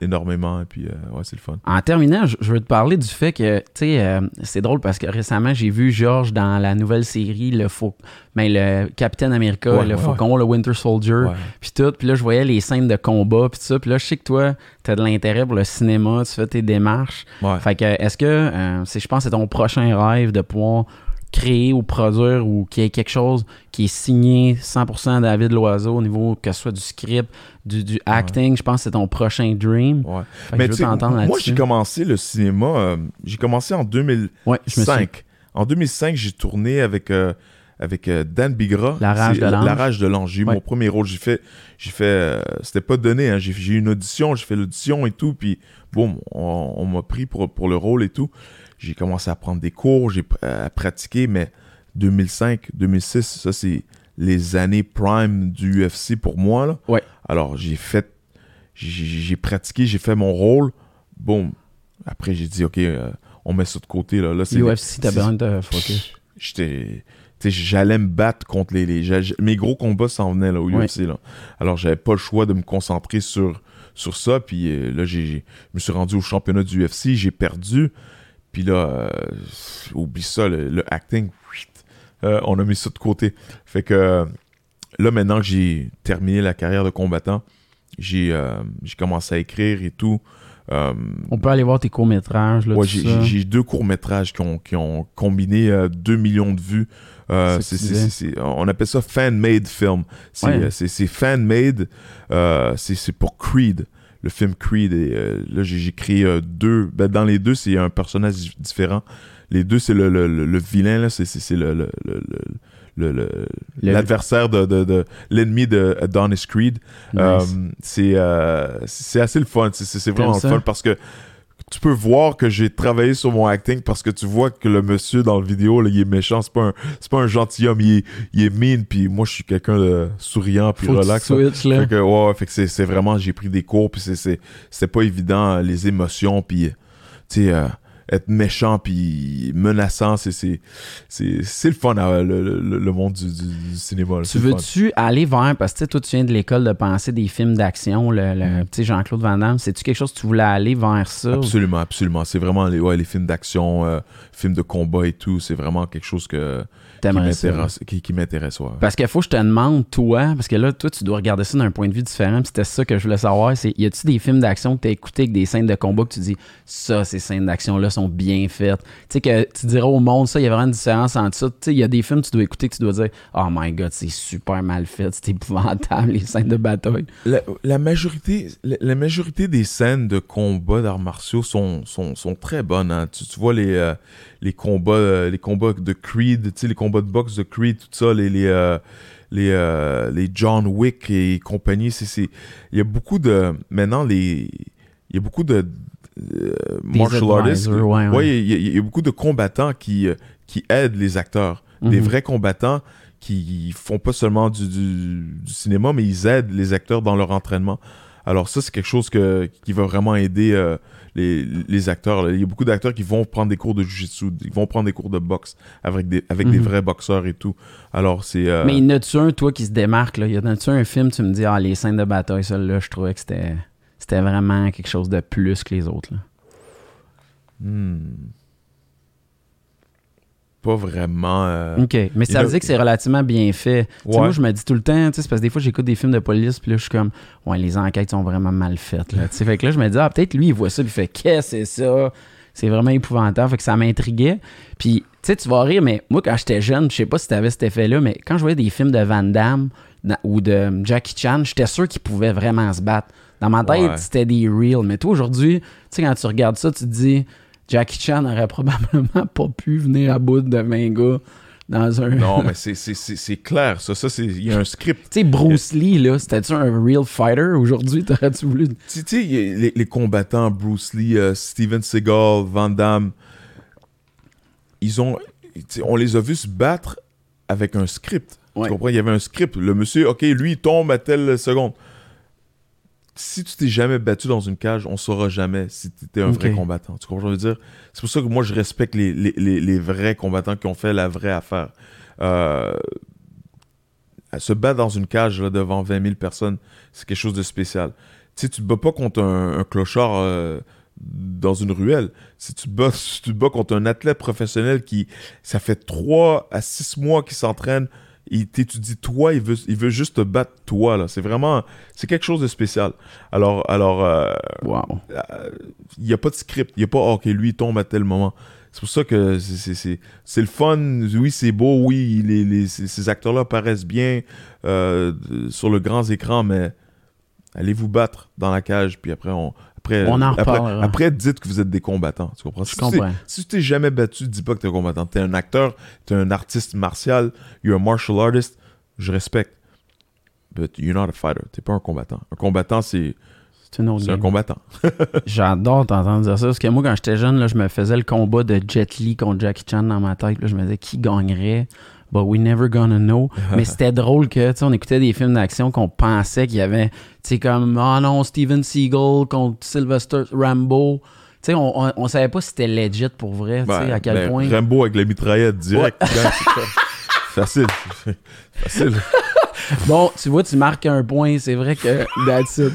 énormément, et puis euh, ouais, c'est le fun. En terminant, je veux te parler du fait que, tu sais, euh, c'est drôle parce que récemment, j'ai vu George dans la nouvelle série, le, Fau- ben, le Capitaine America, Ouais, le ouais, Faucon, le Winter Soldier, puis tout. Puis là, je voyais les scènes de combat, puis tout ça. Puis là, je sais que toi, t'as de l'intérêt pour le cinéma, tu fais tes démarches. Ouais. Fait que, est-ce que, euh, je pense, que c'est ton prochain rêve de pouvoir créer ou produire ou qu'il y ait quelque chose qui est signé 100% David Loiseau au niveau que ce soit du script, du, du acting, je pense que c'est ton prochain dream. Ouais. Mais je veux moi, j'ai commencé le cinéma, euh, j'ai commencé en 2005. Ouais, je me suis... En 2005, j'ai tourné avec, euh, avec euh, Dan Bigra. La Rage de l'Ange. La Rage de l'Ange. J'ai eu Ouais. mon premier rôle. J'ai fait, j'ai fait, euh, c'était pas donné. hein. J'ai, j'ai eu une audition, j'ai fait l'audition et tout. Puis, bon, on, on m'a pris pour, pour le rôle et tout. J'ai commencé à prendre des cours, j'ai euh, à pratiquer, mais 2005, 2006, ça, c'est les années prime du UFC pour moi. Là. Ouais. Alors, j'ai fait, j'ai, pratiqué, j'ai fait mon rôle. Bon, après, j'ai dit, OK, euh, on met ça de côté. Là, là UFC, t'as besoin de focus. j'étais j'allais me battre contre les, les mes gros combats s'en venaient là au Ouais. UFC là. alors j'avais pas le choix de me concentrer sur sur ça puis euh, là je me suis rendu au championnat du UFC j'ai perdu puis là euh, oublie ça le, le acting euh, on a mis ça de côté fait que euh, là maintenant que j'ai terminé la carrière de combattant j'ai commencé à écrire et tout Euh, On peut aller voir tes courts-métrages, Ouais, j'ai- deux courts-métrages qui ont, qui ont combiné euh, 2 millions de vues. Euh, on appelle ça fan-made film. C'est Ouais. fan-made, c'est c'est pour Creed, le film Creed. Et, euh, là, j'ai créé euh, deux. Ben, dans les deux, c'est un personnage di- différent. Les deux, c'est le, le, le- le vilain, là, c'est- le- l'adversaire de, de, de- l'ennemi de Adonis Creed. Nice. Euh, c'est c'est assez le fun. C'est- vraiment le fun parce que tu peux voir que j'ai travaillé sur mon acting parce que tu vois que le monsieur dans le vidéo, là, il est méchant. C'est pas un, c'est pas un gentilhomme. Il est, il est mean. Puis moi, je suis quelqu'un de souriant puis Faut relax. là. switches, là. Fait que, ouais, ouais, fait que c'est, c'est vraiment, j'ai pris des cours, puis c'est, c'est, c'est pas évident, les émotions, puis, tu sais, euh, être méchant, puis menaçant, c'est, c'est, c'est, c'est le fun, euh, le, le- le monde du, du- du cinéma. là, Tu c'est veux-tu aller vers, parce que tu toi, tu viens de l'école de penser des films d'action, le, le Mm. petit Jean-Claude Van Damme, c'est-tu quelque chose que tu voulais aller vers ça? Absolument, absolument. C'est vraiment les, ouais, les films d'action, euh, films de combat et tout, c'est vraiment quelque chose que, qui m'intéresse, ouais. Parce qu'il faut que je te demande, toi, parce que là, toi, tu dois regarder ça d'un point de vue différent, puis c'était ça que je voulais savoir, c'est y a-tu des films d'action que tu as écoutés avec des scènes de combat que tu dis, ça, ces scènes d'action-là sont bien faites? Tu sais, que tu diras au monde, ça, il y a vraiment une différence entre ça. Tu sais, il y a des films que tu dois écouter que tu dois dire, oh my god, c'est super mal fait, c'est épouvantable, les scènes de bataille. La, majorité, la, majorité des scènes de combat d'arts martiaux sont, sont, sont très bonnes. hein. Tu, tu vois les, euh, les combats, euh, les combats de Creed, tu sais, les combats de boxe de Creed, tout ça, les, les, euh, les, euh, les John Wick et compagnie. c'est c'est- Il y a beaucoup de. Maintenant, les, il y a beaucoup de euh, martial artists. advisors, ouais, ouais. Ouais, il y, a- il y a beaucoup de combattants qui, euh, qui aident les acteurs. Des Mhm. vrais combattants qui font pas seulement du, du- du cinéma, mais ils aident les acteurs dans leur entraînement. Alors ça, c'est quelque chose que, qui va vraiment aider euh, les, les acteurs. là. Il y a beaucoup d'acteurs qui vont prendre des cours de jiu-jitsu, ils vont prendre des cours de boxe avec des, avec des Mhm. vrais boxeurs et tout. Alors c'est... euh, Mais y en a-tu un, toi, qui se démarque, là? Y en a-tu un film, tu me dis, ah, les scènes de bataille, celle-là, je trouvais que c'était, c'était vraiment quelque chose de plus que les autres, là. hmm. Pas vraiment... euh, OK. Mais ça veut dire que c'est relativement bien fait. Ouais. Moi, je me dis tout le temps, tu sais, c'est parce que des fois, j'écoute des films de police, puis là, je suis comme, ouais, les enquêtes sont vraiment mal faites. Là. Fait que là, je me dis, ah, peut-être lui, il voit ça, puis il fait, qu'est-ce que c'est ça? C'est vraiment épouvantable. Fait que ça m'intriguait. Puis, tu sais, tu vas rire, mais moi, quand j'étais jeune, je sais pas si t'avais cet effet-là, mais quand je voyais des films de Van Damme ou de Jackie Chan, j'étais sûr qu'ils pouvaient vraiment se battre. Dans ma tête, Ouais. c'était des real. Mais toi, aujourd'hui, tu sais, quand tu regardes ça, tu te dis, Jackie Chan aurait probablement pas pu venir à bout de 20 gars dans un. Non, mais c'est- c'est c'est- c'est clair. Ça, ça c'est- il y a un script. Tu sais, Bruce Lee, là, c'était-tu un real fighter? Aujourd'hui? T'aurais-tu voulu. Tu tu sais, les, les combattants, Bruce Lee, euh, Steven Seagal, Van Damme, ils ont, on les a vus se battre avec un script. Ouais. Tu comprends? Il y avait un script. Le monsieur, OK, lui, il tombe à telle seconde. Si tu t'es jamais battu dans une cage, on saura jamais si tu étais un vrai combattant. Tu comprends ce que je veux dire? C'est pour ça que moi, je respecte les, les, les, les vrais combattants qui ont fait la vraie affaire. Euh, se battre dans une cage là, devant 20 000 personnes, c'est quelque chose de spécial. Tu sais, tu te bats pas contre un, un clochard euh, dans une ruelle. Si tu, te bats, si tu te bats contre un athlète professionnel qui, ça fait 3 à 6 mois qu'il s'entraîne, il t'étudie toi, il veut, il veut juste te battre toi. là. C'est vraiment, c'est quelque chose de spécial. Alors, alors euh, Wow. il n'y a pas de script. Il n'y a pas, OK, lui, il tombe à tel moment. C'est pour ça que c'est- le fun. Oui, c'est beau. Oui, les, les- ces, acteurs-là paraissent bien euh, sur le grand écran, mais allez vous battre dans la cage, puis après, on, après, On en après, après, dites que vous êtes des combattants. Tu comprends? Je si tu comprends. si tu t'es jamais battu, dis pas que t'es un combattant. T'es un acteur, t'es un artiste martial, you're a martial artist. Je respecte. But you're not a fighter. T'es pas un combattant. Un combattant, c'est C'est un combattant. J'adore t'entendre dire ça. Parce que moi, quand j'étais jeune, là, je me faisais le combat de Jet Li contre Jackie Chan dans ma tête. Là, je me disais qui gagnerait. But we never gonna know. Mais c'était drôle que, tu sais, on écoutait des films d'action qu'on pensait qu'il y avait, tu sais, comme, ah non, Steven Seagal contre Sylvester Rambo. Tu sais, on, on, on savait pas si c'était legit pour vrai, tu sais, Ben, à quel ben, point. Rambo avec la mitraillette direct. C'est Facile. Facile. Bon, tu vois, tu marques un point. C'est vrai que that's it.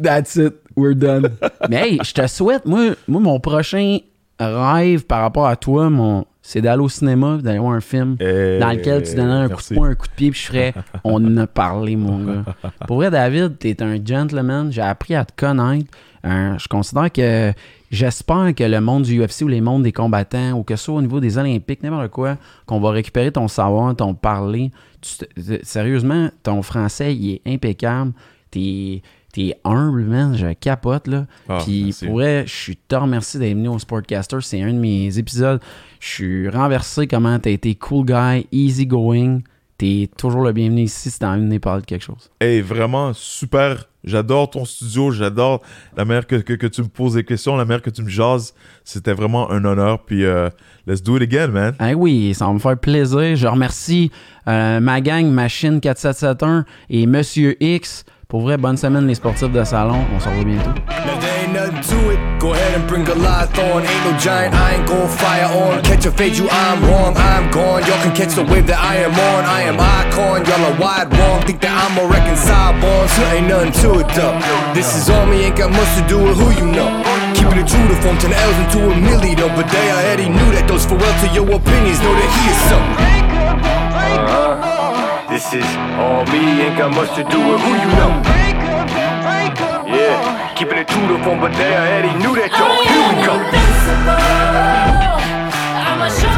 That's it. We're done. Mais hey, je te souhaite, moi, moi, mon prochain rêve par rapport à toi, mon, c'est d'aller au cinéma, d'aller voir un film Eh, dans lequel tu donnerais un coup de poing, un coup de pied, puis je ferais on en a parlé, mon gars. Pour vrai, David, t'es un gentleman. J'ai appris à te connaître. Euh, je considère que j'espère que le monde du UFC ou les mondes des combattants, ou que ce soit au niveau des Olympiques, n'importe quoi, qu'on va récupérer ton savoir, ton parler. Tu sérieusement, ton français, il est impeccable. T'es. T'es humble, man, je capote, là. Ah, Puis pour vrai, je suis te remercie d'être venu au Sportcaster. C'est un de mes épisodes. Je suis renversé comment t'as été cool guy, easy going. T'es toujours le bienvenu ici si t'as envie de parler de quelque chose. Hey, vraiment super. J'adore ton studio. J'adore la manière que, que, que tu me poses des questions, la manière que tu me jases. C'était vraiment un honneur. Puis, euh, let's do it again, man. Ah oui, ça va me faire plaisir. Je remercie euh, ma gang Machine 4771 et Monsieur X. Pour vrai, bonne semaine les sportifs de salon. On se revoit bientôt. Now there to it. Go ahead and bring Goliath on. Ain't no giant, I ain't gon' fire on. Catch a fade, you I'm wrong, I'm gone. Y'all can catch the wave that I am on. I am icon, y'all are wide wrong. Think that I'm a reconcile born, so ain't nothing to it though. This is on me, ain't got much to do with who you know. Keeping it true to form 10 L's into a milli though. But they already knew that those farewell to your opinions. Know that he is something. Uh-huh. This is all me, ain't got much to do with who you know. Yeah, keeping it true to form, but they already knew that, yo. Here we go. I'ma show